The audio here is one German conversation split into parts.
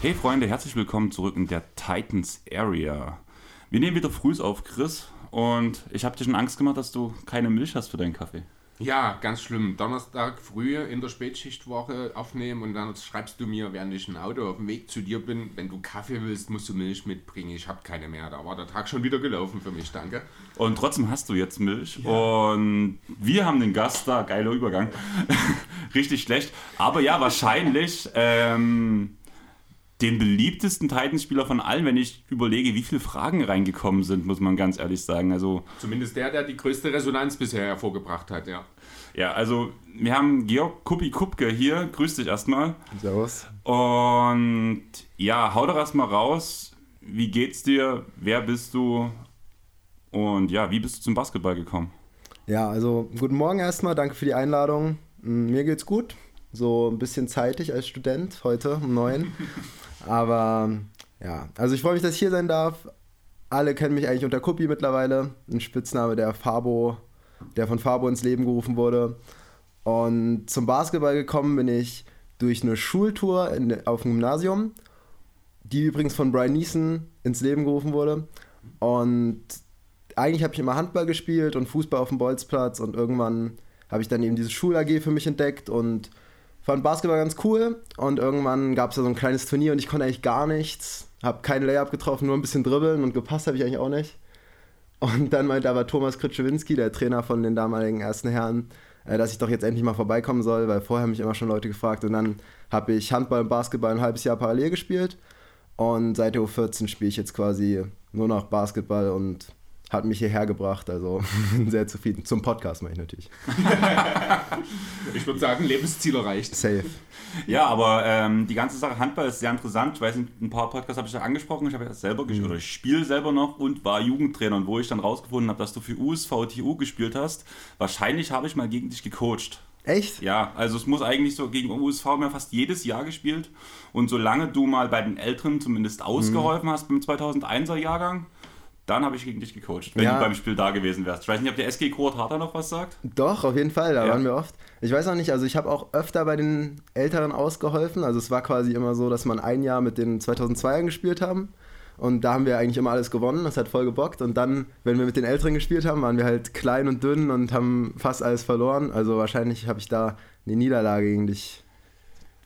Hey Freunde, herzlich willkommen zurück in der Titans Area. Wir nehmen wieder früh auf, Chris, und ich habe dir schon Angst gemacht, dass du keine Milch hast für deinen Kaffee. Ja, ganz schlimm. Donnerstag früh in der Spätschichtwoche aufnehmen und dann schreibst du mir, während ich ein Auto auf dem Weg zu dir bin, wenn du Kaffee willst, musst du Milch mitbringen. Ich habe keine mehr. Da war der Tag schon wieder gelaufen für mich, danke. Und trotzdem hast du jetzt Milch. Und wir haben den Gast da, geiler Übergang. Richtig schlecht. Aber ja, wahrscheinlich ähm, den beliebtesten Titans-Spieler von allen, wenn ich überlege, wie viele Fragen reingekommen sind, muss man ganz ehrlich sagen. Also, Zumindest der, der die größte Resonanz bisher hervorgebracht hat, ja. ja, also wir haben Georg Kuppi Kupke hier. Grüß dich erstmal. Servus. Und ja, hau doch erstmal raus. Wie geht's dir? Wer bist du? Und ja, wie bist du zum Basketball gekommen? Ja, also guten Morgen erstmal, danke für die Einladung. Mm, Mir geht's gut. So ein bisschen zeitig als Student heute um neun. Aber ja, also ich freue mich, dass ich hier sein darf. Alle kennen mich eigentlich unter Kuppi mittlerweile. Ein Spitzname, der Fabo, der von Fabo ins Leben gerufen wurde. Und zum Basketball gekommen bin ich durch eine Schultour in, auf dem Gymnasium, die übrigens von Brian Neeson ins Leben gerufen wurde. Und eigentlich habe ich immer Handball gespielt und Fußball auf dem Bolzplatz und irgendwann habe ich dann eben diese Schul-AG für mich entdeckt und fand Basketball ganz cool und irgendwann gab es da so ein kleines Turnier und ich konnte eigentlich gar nichts, habe keinen Layup getroffen, nur ein bisschen dribbeln und gepasst habe ich eigentlich auch nicht. Und dann meinte aber Thomas Kritschewinski, der Trainer von den damaligen ersten Herren, äh, dass ich doch jetzt endlich mal vorbeikommen soll, weil vorher haben mich immer schon Leute gefragt und dann habe ich Handball und Basketball ein halbes Jahr parallel gespielt und seit der U14 spiele ich jetzt quasi nur noch Basketball und hat mich hierher gebracht. Also bin sehr zufrieden. Zum Podcast meine ich natürlich. Ich würde sagen, Lebensziel erreicht. Safe. Ja, aber ähm, die ganze Sache Handball ist sehr interessant. Ich weiß nicht, ein paar Podcasts habe ich ja angesprochen. Ich habe ja selber gespielt, oder ich spiele selber noch und war Jugendtrainer. Und wo ich dann rausgefunden habe, dass du für USV TU gespielt hast, wahrscheinlich habe ich mal gegen dich gecoacht. Echt? Ja, also es muss eigentlich so gegen USV haben wir fast jedes Jahr gespielt. Und solange du mal bei den Älteren zumindest ausgeholfen hast beim 2001er Jahrgang, dann habe ich gegen dich gecoacht, wenn Ja. du beim Spiel da gewesen wärst. Ich weiß nicht, ob der SG Kurt Harter noch was sagt. Doch, auf jeden Fall, da Ja. waren wir oft. Ich weiß auch nicht, also ich habe auch öfter bei den Älteren ausgeholfen. Also es war quasi immer so, dass man ein Jahr mit den 2002ern gespielt haben. Und da haben wir eigentlich immer alles gewonnen, das hat voll gebockt. Und dann, wenn wir mit den Älteren gespielt haben, waren wir halt klein und dünn und haben fast alles verloren. Also wahrscheinlich habe ich da eine Niederlage gegen dich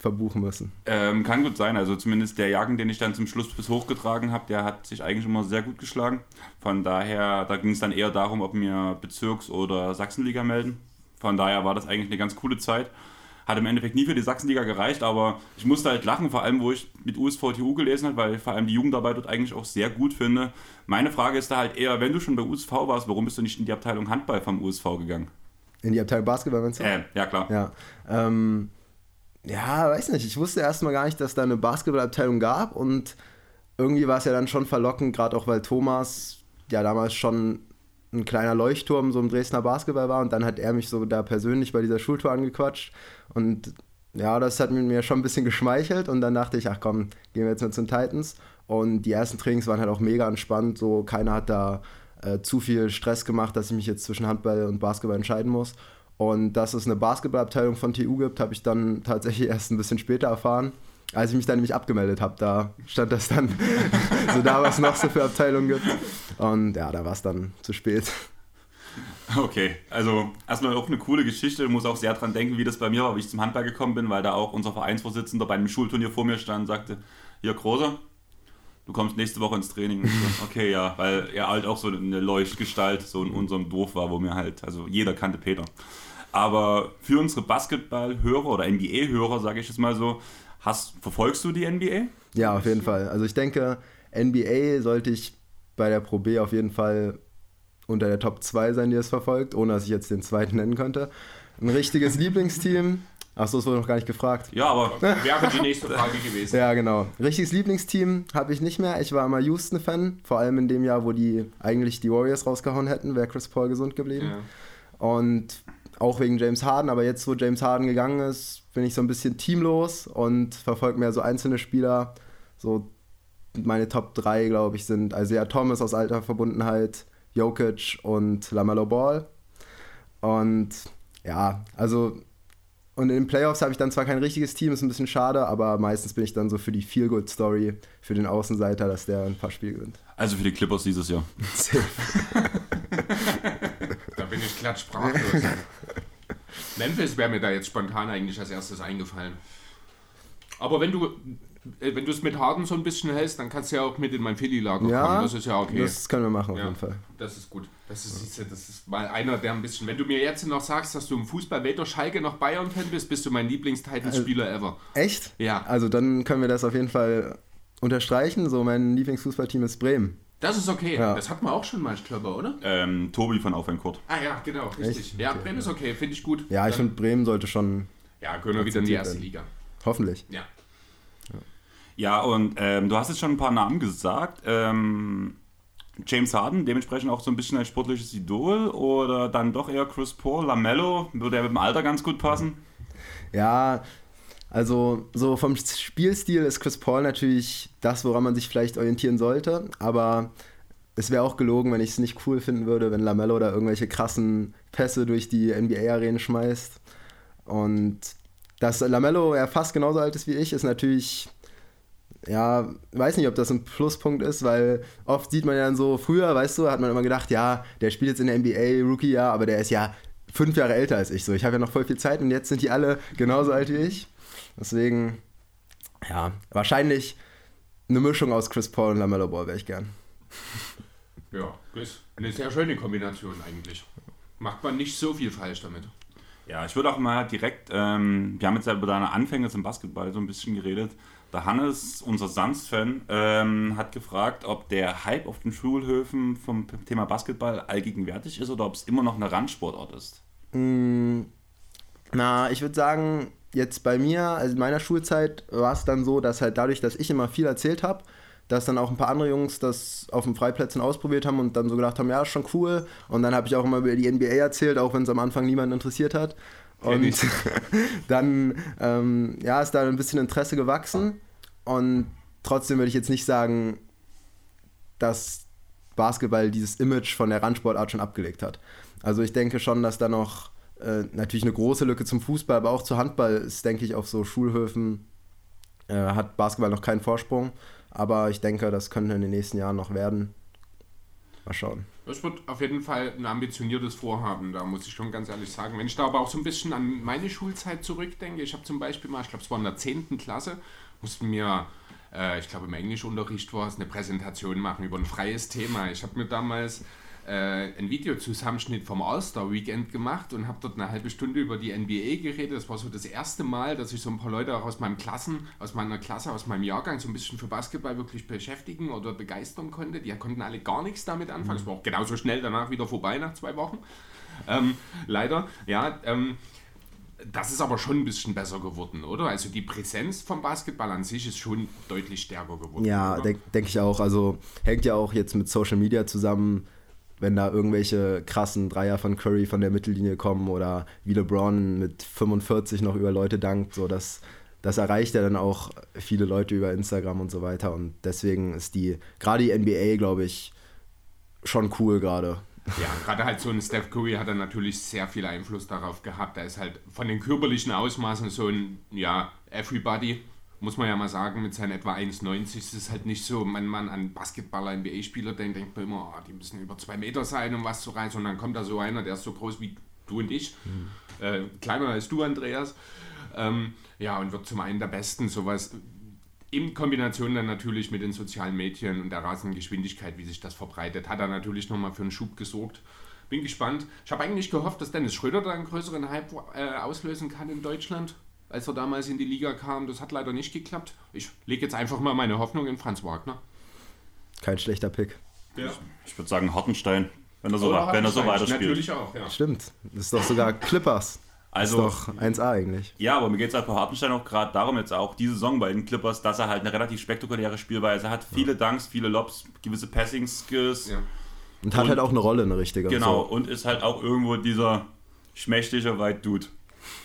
verbuchen müssen. Ähm, kann gut sein. Also zumindest der Jagen, den ich dann zum Schluss bis hochgetragen habe, der hat sich eigentlich immer sehr gut geschlagen. Von daher, da ging es dann eher darum, ob wir Bezirks- oder Sachsenliga melden. Von daher war das eigentlich eine ganz coole Zeit. Hat im Endeffekt nie für die Sachsenliga gereicht, aber ich musste halt lachen, vor allem wo ich mit USVTU gelesen habe, weil ich vor allem die Jugendarbeit dort eigentlich auch sehr gut finde. Meine Frage ist da halt eher, wenn du schon bei USV warst, warum bist du nicht in die Abteilung Handball vom USV gegangen? In die Abteilung Basketball, meinst du? Äh, ja klar. Ja. Ähm, ja, weiß nicht. Ich wusste erstmal gar nicht, dass da eine Basketballabteilung gab und irgendwie war es ja dann schon verlockend, gerade auch weil Thomas ja damals schon ein kleiner Leuchtturm so im Dresdner Basketball war und dann hat er mich so da persönlich bei dieser Schultour angequatscht und ja, das hat mir schon ein bisschen geschmeichelt und dann dachte ich, ach komm, gehen wir jetzt mit zu den Titans und die ersten Trainings waren halt auch mega entspannt, so keiner hat da äh, zu viel Stress gemacht, dass ich mich jetzt zwischen Handball und Basketball entscheiden muss. Und dass es eine Basketballabteilung von TU gibt, habe ich dann tatsächlich erst ein bisschen später erfahren. Als ich mich dann nämlich abgemeldet habe, da stand das dann so da, was noch so für Abteilungen gibt. Und ja, da war es dann zu spät. Okay, also erstmal auch eine coole Geschichte. Ich muss auch sehr dran denken, wie das bei mir war, wie ich zum Handball gekommen bin, weil da auch unser Vereinsvorsitzender bei einem Schulturnier vor mir stand und sagte, hier Großer, du kommst nächste Woche ins Training. Okay, ja, weil er halt auch so eine Leuchtgestalt so in unserem Dorf war, wo mir halt, also jeder kannte Peter. Aber für unsere Basketball-Hörer oder NBA-Hörer, sage ich es mal so, hast, verfolgst du die NBA? Ja, auf jeden Fall. Also ich denke, NBA sollte ich bei der Pro B auf jeden Fall unter der Top 2 sein, die es verfolgt, ohne dass ich jetzt den zweiten nennen könnte. Ein richtiges Lieblingsteam. Achso, das wurde noch gar nicht gefragt. Ja, aber Wäre die nächste Frage gewesen. Ja, genau. Richtiges Lieblingsteam habe ich nicht mehr. Ich war immer Houston-Fan, vor allem in dem Jahr, wo die eigentlich die Warriors rausgehauen hätten, wäre Chris Paul gesund geblieben. Ja. Und auch wegen James Harden, aber jetzt, wo James Harden gegangen ist, bin ich so ein bisschen teamlos und verfolge mehr so einzelne Spieler. So meine Top 3, glaube ich, sind Isaiah Thomas aus alter Verbundenheit, Jokic und LaMelo Ball. Und ja, also und in den Playoffs habe ich dann zwar kein richtiges Team, ist ein bisschen schade, aber meistens bin ich dann so für die Feel-Good-Story, für den Außenseiter, dass der ein paar Spiele gewinnt. Also für die Clippers dieses Jahr. Glatt sprachlos. Memphis wäre mir da jetzt spontan eigentlich als erstes eingefallen. Aber wenn du äh, wenn du es mit Harden so ein bisschen hältst, dann kannst du ja auch mit in mein Philly-Lager Ja, kommen. Das ist ja okay. Das können wir machen auf ja, jeden Fall. Das ist gut. Das ist, du, das ist mal einer, der ein bisschen. Wenn du mir jetzt noch sagst, dass du im Fußball weder Schalke noch Bayern-Fan bist, bist du mein Lieblings-Titans-Spieler ever. Echt? Ja. Also dann können wir das auf jeden Fall unterstreichen. So, mein Lieblingsfußballteam ist Bremen. Das ist okay. Ja. Das hatten wir auch schon mal, ich glaube, oder? Ähm, Tobi von Auf ein Kurt. Ah ja, genau, richtig. Echt? Ja, Okay, Bremen ist okay, finde ich gut. Ja, ich finde, Bremen sollte schon, Ja, können wir wieder in die erste Liga. hoffentlich. Ja. Ja, und ähm, du hast jetzt schon ein paar Namen gesagt. Ähm, James Harden, dementsprechend auch so ein bisschen ein sportliches Idol oder dann doch eher Chris Paul, Lamello, würde er mit dem Alter ganz gut passen. Ja, also so vom Spielstil ist Chris Paul natürlich das, woran man sich vielleicht orientieren sollte, aber es wäre auch gelogen, wenn ich es nicht cool finden würde, wenn Lamello da irgendwelche krassen Pässe durch die NBA-Arenen schmeißt. Und dass Lamello ja fast genauso alt ist wie ich, ist natürlich, ja, weiß nicht, ob das ein Pluspunkt ist, weil oft sieht man ja dann so, früher, weißt du, hat man immer gedacht, ja, der spielt jetzt in der NBA, Rookie, ja, aber der ist ja fünf Jahre älter als ich. So, ich habe ja noch voll viel Zeit und jetzt sind die alle genauso alt wie ich. Deswegen, ja, wahrscheinlich eine Mischung aus Chris Paul und Lamello Ball wäre ich gern. Ja, ist eine sehr schöne Kombination eigentlich. Macht man nicht so viel falsch damit. Ja, ich würde auch mal direkt, ähm, wir haben jetzt ja über deine Anfänge zum Basketball so ein bisschen geredet. Der Hannes, unser Sands-Fan, ähm, hat gefragt, ob der Hype auf den Schulhöfen vom Thema Basketball allgegenwärtig ist oder ob es immer noch eine Randsportart ist. Na, ich würde sagen, jetzt bei mir, also in meiner Schulzeit, war es dann so, dass halt dadurch, dass ich immer viel erzählt habe, dass dann auch ein paar andere Jungs das auf den Freiplätzen ausprobiert haben und dann so gedacht haben, ja, ist schon cool. Und dann habe ich auch immer über die NBA erzählt, auch wenn es am Anfang niemanden interessiert hat. Und dann ähm, ja, ist da ein bisschen Interesse gewachsen. Und trotzdem würde ich jetzt nicht sagen, dass Basketball dieses Image von der Randsportart schon abgelegt hat. Also ich denke schon, dass da noch äh, natürlich eine große Lücke zum Fußball, aber auch zu Handball ist, denke ich, auf so Schulhöfen äh, hat Basketball noch keinen Vorsprung. Aber ich denke, das könnte in den nächsten Jahren noch werden. Mal schauen. Das wird auf jeden Fall ein ambitioniertes Vorhaben, da muss ich schon ganz ehrlich sagen. Wenn ich da aber auch so ein bisschen an meine Schulzeit zurückdenke, ich habe zum Beispiel mal, ich glaube, es war in der 10. Klasse, mussten wir, äh, ich glaube, im Englischunterricht war es, eine Präsentation machen über ein freies Thema. Ich habe mir damals äh, ein Videozusammenschnitt vom All-Star-Weekend gemacht und habe dort eine halbe Stunde über die NBA geredet. Das war so das erste Mal, dass ich so ein paar Leute auch aus meinem Klassen, aus meiner Klasse, aus meinem Jahrgang so ein bisschen für Basketball wirklich beschäftigen oder begeistern konnte. Die konnten alle gar nichts damit anfangen. Es war auch genauso schnell danach wieder vorbei nach zwei Wochen. Ähm, leider, ja. Ähm, das ist aber schon ein bisschen besser geworden, oder? Also die Präsenz vom Basketball an sich ist schon deutlich stärker geworden. Ja, denke denk ich auch. Also hängt ja auch jetzt mit Social Media zusammen, wenn da irgendwelche krassen Dreier von Curry von der Mittellinie kommen oder wie LeBron mit 45 noch über Leute dankt. So, das, das erreicht ja dann auch viele Leute über Instagram und so weiter. Und deswegen ist die, gerade die NBA, glaube ich, schon cool gerade. Ja, gerade halt so ein Steph Curry hat dann natürlich sehr viel Einfluss darauf gehabt. Er ist halt von den körperlichen Ausmaßen so ein, ja, Everybody, muss man ja mal sagen, mit seinen etwa 1,90 ist es halt nicht so, wenn man an Basketballer, NBA-Spieler denkt, denkt man immer, oh, die müssen über zwei Meter sein, um was zu reißen. Und dann kommt da so einer, der ist so groß wie du und ich, äh, kleiner als du, Andreas. Ähm, ja, und wird zum einen der Besten, sowas in Kombination dann natürlich mit den sozialen Medien und der rasenden Geschwindigkeit, wie sich das verbreitet, hat er natürlich nochmal für einen Schub gesorgt. Bin gespannt. Ich habe eigentlich gehofft, dass Dennis Schröder da einen größeren Hype äh, auslösen kann in Deutschland, als er damals in die Liga kam. Das hat leider nicht geklappt. Ich lege jetzt einfach mal meine Hoffnung in Franz Wagner. Kein schlechter Pick. Ja. Ich würde sagen Hartenstein, wenn er so, Oder wenn er so weiterspielt. Natürlich auch, ja. Stimmt. Das ist doch sogar Clippers. Also- ist doch 1A eigentlich. Ja, aber mir geht es halt bei Hartenstein auch gerade darum, jetzt auch diese Saison bei den Clippers, dass er halt eine relativ spektakuläre Spielweise hat. Viele Dunks, viele Lobs, gewisse Passing-Skills. Ja. Und hat Und- halt auch eine Rolle, eine richtige. Genau, So. und ist halt auch irgendwo dieser schmächtige White Dude.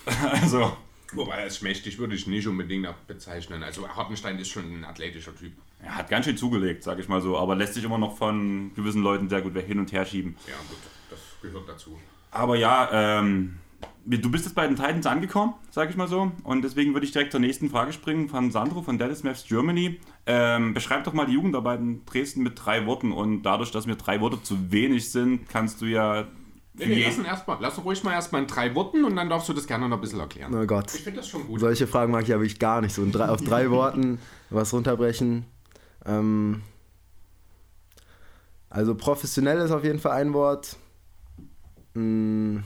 also, Wobei als schmächtig würde ich nicht unbedingt bezeichnen. Also Hartenstein ist schon ein athletischer Typ. er hat ganz schön zugelegt, sag ich mal so, aber lässt sich immer noch von gewissen Leuten sehr gut hin und her schieben. Ja, gut, das gehört dazu. Aber ja, ähm, du bist jetzt bei den Titans angekommen, sage ich mal so. Und deswegen würde ich direkt zur nächsten Frage springen von Sandro von Dallas Maps Germany. Ähm, beschreib doch mal die Jugendarbeit in Dresden mit drei Worten. Und dadurch, dass mir drei Worte zu wenig sind, kannst du ja. Nee, nee, lass, erst mal, lass ruhig mal erstmal in drei Worten und dann darfst du das gerne noch ein bisschen erklären. Oh Gott. Ich finde das schon gut. Solche Fragen mag ich aber ich gar nicht. So drei, auf drei Worten was runterbrechen. Ähm, also professionell ist auf jeden Fall ein Wort. Hm,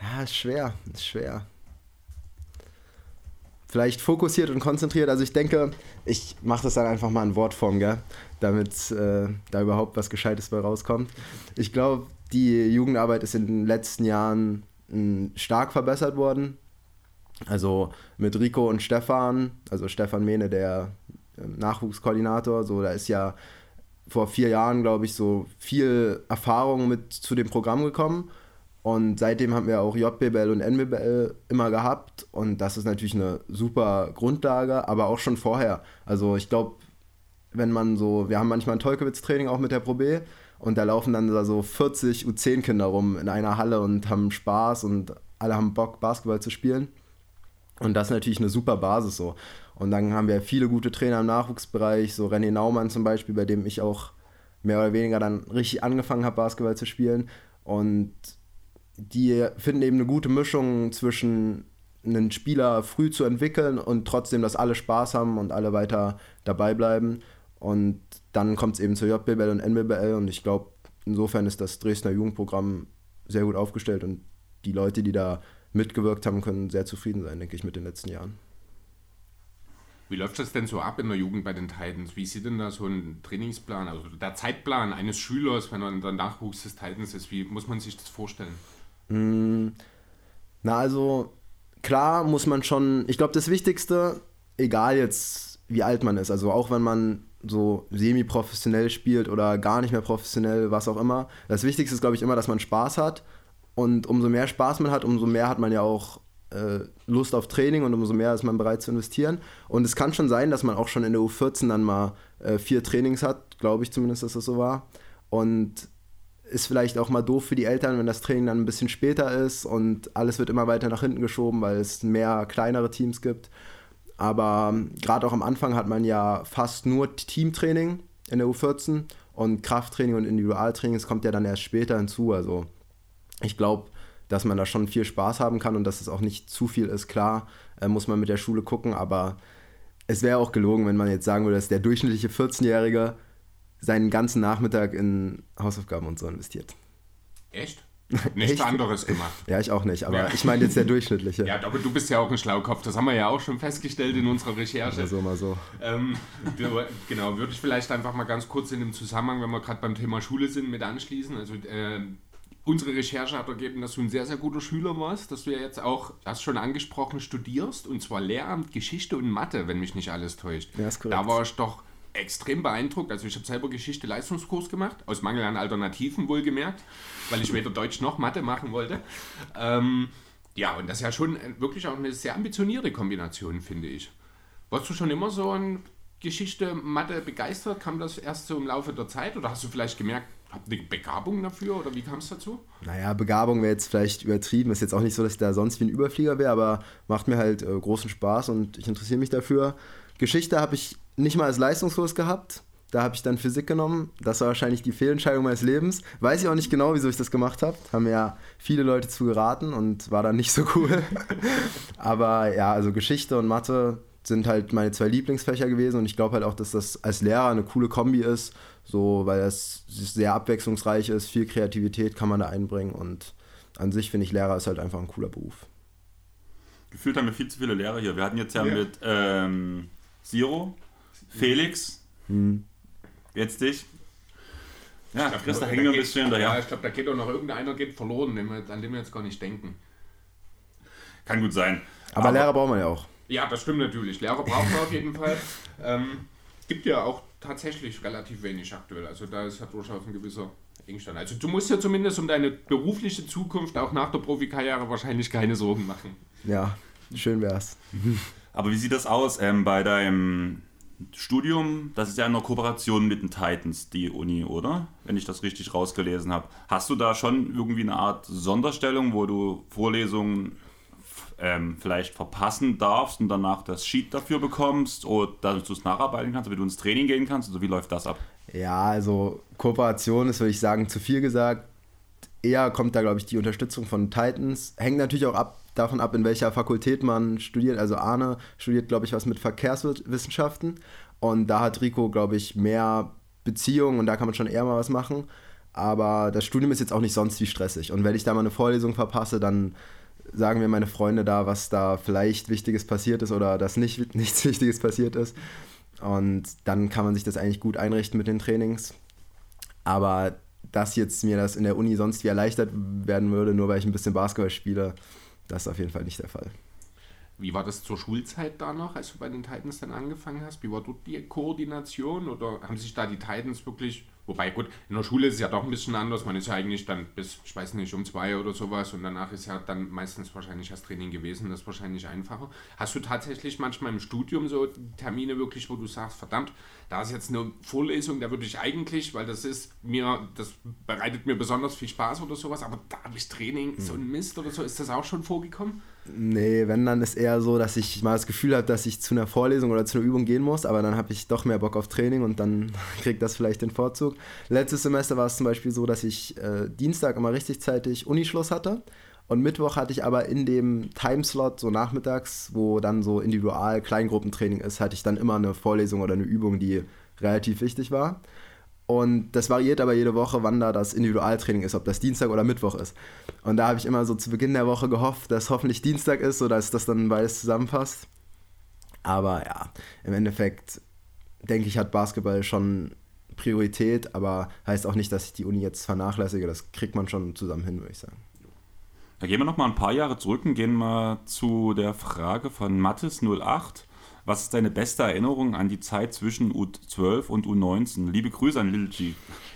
ja, ist schwer, ist schwer. Vielleicht fokussiert und konzentriert. Also ich denke, ich mache das dann einfach mal in Wortform, gell? damit äh, da überhaupt was Gescheites bei rauskommt. Ich glaube, die Jugendarbeit ist in den letzten Jahren mh, hm, stark verbessert worden. Also mit Rico und Stefan, also Stefan Mehne, der äh, Nachwuchskoordinator, so da ist ja vor vier Jahren, glaube ich, so viel Erfahrung mit zu dem Programm gekommen. Und seitdem haben wir auch JBL und NBL immer gehabt. Und das ist natürlich eine super Grundlage, aber auch schon vorher. Also ich glaube, wenn man so, wir haben manchmal ein Tolkewitz-Training auch mit der Pro B und da laufen dann da so 40 U10-Kinder rum in einer Halle und haben Spaß und alle haben Bock, Basketball zu spielen. Und das ist natürlich eine super Basis so. Und dann haben wir viele gute Trainer im Nachwuchsbereich, so René Naumann zum Beispiel, bei dem ich auch mehr oder weniger dann richtig angefangen habe, Basketball zu spielen. Und die finden eben eine gute Mischung zwischen einen Spieler früh zu entwickeln und trotzdem, dass alle Spaß haben und alle weiter dabei bleiben. Und dann kommt es eben zur JBL und NBL und ich glaube, insofern ist das Dresdner Jugendprogramm sehr gut aufgestellt und die Leute, die da mitgewirkt haben, können sehr zufrieden sein, denke ich, mit den letzten Jahren. Wie läuft das denn so ab in der Jugend bei den Titans? Wie sieht denn da so ein Trainingsplan, also der Zeitplan eines Schülers, wenn er der Nachwuchs des Titans ist? Wie muss man sich das vorstellen? Mm, na, also klar muss man schon, ich glaube, das Wichtigste, egal jetzt wie alt man ist, also auch wenn man so semi-professionell spielt oder gar nicht mehr professionell, was auch immer, das Wichtigste ist, glaube ich, immer, dass man Spaß hat. Und umso mehr Spaß man hat, umso mehr hat man ja auch äh, Lust auf Training und umso mehr ist man bereit zu investieren. Und es kann schon sein, dass man auch schon in der U14 dann mal äh, vier Trainings hat, glaube ich zumindest, dass das so war. Und ist vielleicht auch mal doof für die Eltern, wenn das Training dann ein bisschen später ist und alles wird immer weiter nach hinten geschoben, weil es mehr kleinere Teams gibt. Aber ähm, gerade auch am Anfang hat man ja fast nur Teamtraining in der U14 und Krafttraining und Individualtraining, das kommt ja dann erst später hinzu. Also ich glaube, dass man da schon viel Spaß haben kann und dass es auch nicht zu viel ist. Klar, äh, muss man mit der Schule gucken, aber es wäre auch gelogen, wenn man jetzt sagen würde, dass der durchschnittliche 14-Jährige seinen ganzen Nachmittag in Hausaufgaben und so investiert. Echt? Nichts anderes gemacht. Ja, ich auch nicht, aber ja. ich meine jetzt der durchschnittliche. Ja, aber du bist ja auch ein Schlaukopf, das haben wir ja auch schon festgestellt in unserer Recherche. Mal so, mal so. Ähm, genau, würde ich vielleicht einfach mal ganz kurz in dem Zusammenhang, wenn wir gerade beim Thema Schule sind, mit anschließen. Also äh, unsere Recherche hat ergeben, dass du ein sehr, sehr guter Schüler warst, dass du ja jetzt auch, hast schon angesprochen, studierst und zwar Lehramt, Geschichte und Mathe, wenn mich nicht alles täuscht. Ja, ist korrekt. Da war ich doch extrem beeindruckt. Also ich habe selber Geschichte Leistungskurs gemacht, aus Mangel an Alternativen wohlgemerkt, weil ich weder Deutsch noch Mathe machen wollte. Ähm, ja, und das ist ja schon wirklich auch eine sehr ambitionierte Kombination, finde ich. Warst du schon immer so an Geschichte, Mathe begeistert? Kam das erst so im Laufe der Zeit oder hast du vielleicht gemerkt, Habt ihr eine Begabung dafür oder wie kam es dazu? Naja, Begabung wäre jetzt vielleicht übertrieben. Ist jetzt auch nicht so, dass ich da sonst wie ein Überflieger wäre, aber macht mir halt äh, großen Spaß und ich interessiere mich dafür. Geschichte habe ich nicht mal als Leistungskurs gehabt. Da habe ich dann Physik genommen. Das war wahrscheinlich die Fehlentscheidung meines Lebens. Weiß ich auch nicht genau, wieso ich das gemacht habe. Haben mir ja viele Leute zu geraten und war dann nicht so cool. aber ja, also Geschichte und Mathe sind halt meine zwei Lieblingsfächer gewesen und ich glaube halt auch, dass das als Lehrer eine coole Kombi ist, so weil es sehr abwechslungsreich ist, viel Kreativität kann man da einbringen und an sich finde ich Lehrer ist halt einfach ein cooler Beruf. Gefühlt haben wir viel zu viele Lehrer hier. Wir hatten jetzt ja, ja. mit ähm, Siro, Felix, hm. jetzt dich. Ja, glaub, Chris, da hängen wir ein bisschen hinterher. Ja, ich glaube, da geht auch noch irgendeiner geht verloren, an den wir jetzt gar nicht denken. Kann gut sein. Aber, Aber Lehrer braucht man ja auch. Ja, das stimmt natürlich. Lehrer braucht man auf jeden Fall. Ähm, gibt ja auch tatsächlich relativ wenig aktuell. Also da ist ja durchaus ein gewisser Engstand. Also du musst ja zumindest um deine berufliche Zukunft auch nach der Profikarriere wahrscheinlich keine Sorgen machen. Ja, schön wär's. Aber wie sieht das aus ähm, bei deinem Studium, das ist ja eine Kooperation mit den Titans, die Uni, oder? Wenn ich das richtig rausgelesen habe. Hast du da schon irgendwie eine Art Sonderstellung, wo du Vorlesungen ähm, vielleicht verpassen darfst und danach das Sheet dafür bekommst oder dass du es nacharbeiten kannst, damit du ins Training gehen kannst? Also wie läuft das ab? Ja, also Kooperation ist, würde ich sagen, zu viel gesagt. Eher kommt da, glaube ich, die Unterstützung von Titans. Hängt natürlich auch ab, davon ab, in welcher Fakultät man studiert. Also Arne studiert, glaube ich, was mit Verkehrswissenschaften. Und da hat Rico, glaube ich, mehr Beziehungen und da kann man schon eher mal was machen. Aber das Studium ist jetzt auch nicht sonst wie stressig. Und wenn ich da mal eine Vorlesung verpasse, dann sagen mir meine Freunde da, was da vielleicht Wichtiges passiert ist oder dass nicht, nichts Wichtiges passiert ist. Und dann kann man sich das eigentlich gut einrichten mit den Trainings. Aber dass jetzt mir das in der Uni sonst wie erleichtert werden würde, nur weil ich ein bisschen Basketball spiele, das ist auf jeden Fall nicht der Fall. Wie war das zur Schulzeit da noch, als du bei den Titans dann angefangen hast? Wie war dort die Koordination oder haben sich da die Titans wirklich Wobei, gut, in der Schule ist es ja doch ein bisschen anders. Man ist ja eigentlich dann bis, ich weiß nicht, um zwei oder sowas und danach ist ja dann meistens wahrscheinlich das Training gewesen. Das ist wahrscheinlich einfacher. Hast du tatsächlich manchmal im Studium so Termine wirklich, wo du sagst, verdammt, da ist jetzt eine Vorlesung, da würde ich eigentlich, weil das ist mir, das bereitet mir besonders viel Spaß oder sowas, aber da habe ich Training, so ein Mist oder so. Ist das auch schon vorgekommen? Nee, wenn dann ist eher so, dass ich mal das Gefühl habe, dass ich zu einer Vorlesung oder zu einer Übung gehen muss, aber dann habe ich doch mehr Bock auf Training und dann kriegt das vielleicht den Vorzug. Letztes Semester war es zum Beispiel so, dass ich äh, Dienstag immer richtig zeitig Unischluss hatte und Mittwoch hatte ich aber in dem Timeslot, so nachmittags, wo dann so individual Kleingruppentraining ist, hatte ich dann immer eine Vorlesung oder eine Übung, die relativ wichtig war. Und das variiert aber jede Woche, wann da das Individualtraining ist, ob das Dienstag oder Mittwoch ist. Und da habe ich immer so zu Beginn der Woche gehofft, dass hoffentlich Dienstag ist, sodass das dann beides zusammenpasst. Aber ja, im Endeffekt denke ich, hat Basketball schon Priorität, aber heißt auch nicht, dass ich die Uni jetzt vernachlässige. Das kriegt man schon zusammen hin, würde ich sagen. Da gehen wir noch mal ein paar Jahre zurück und gehen mal zu der Frage von Mattes08. Was ist deine beste Erinnerung an die Zeit zwischen U12 und U19? Liebe Grüße an Lil G.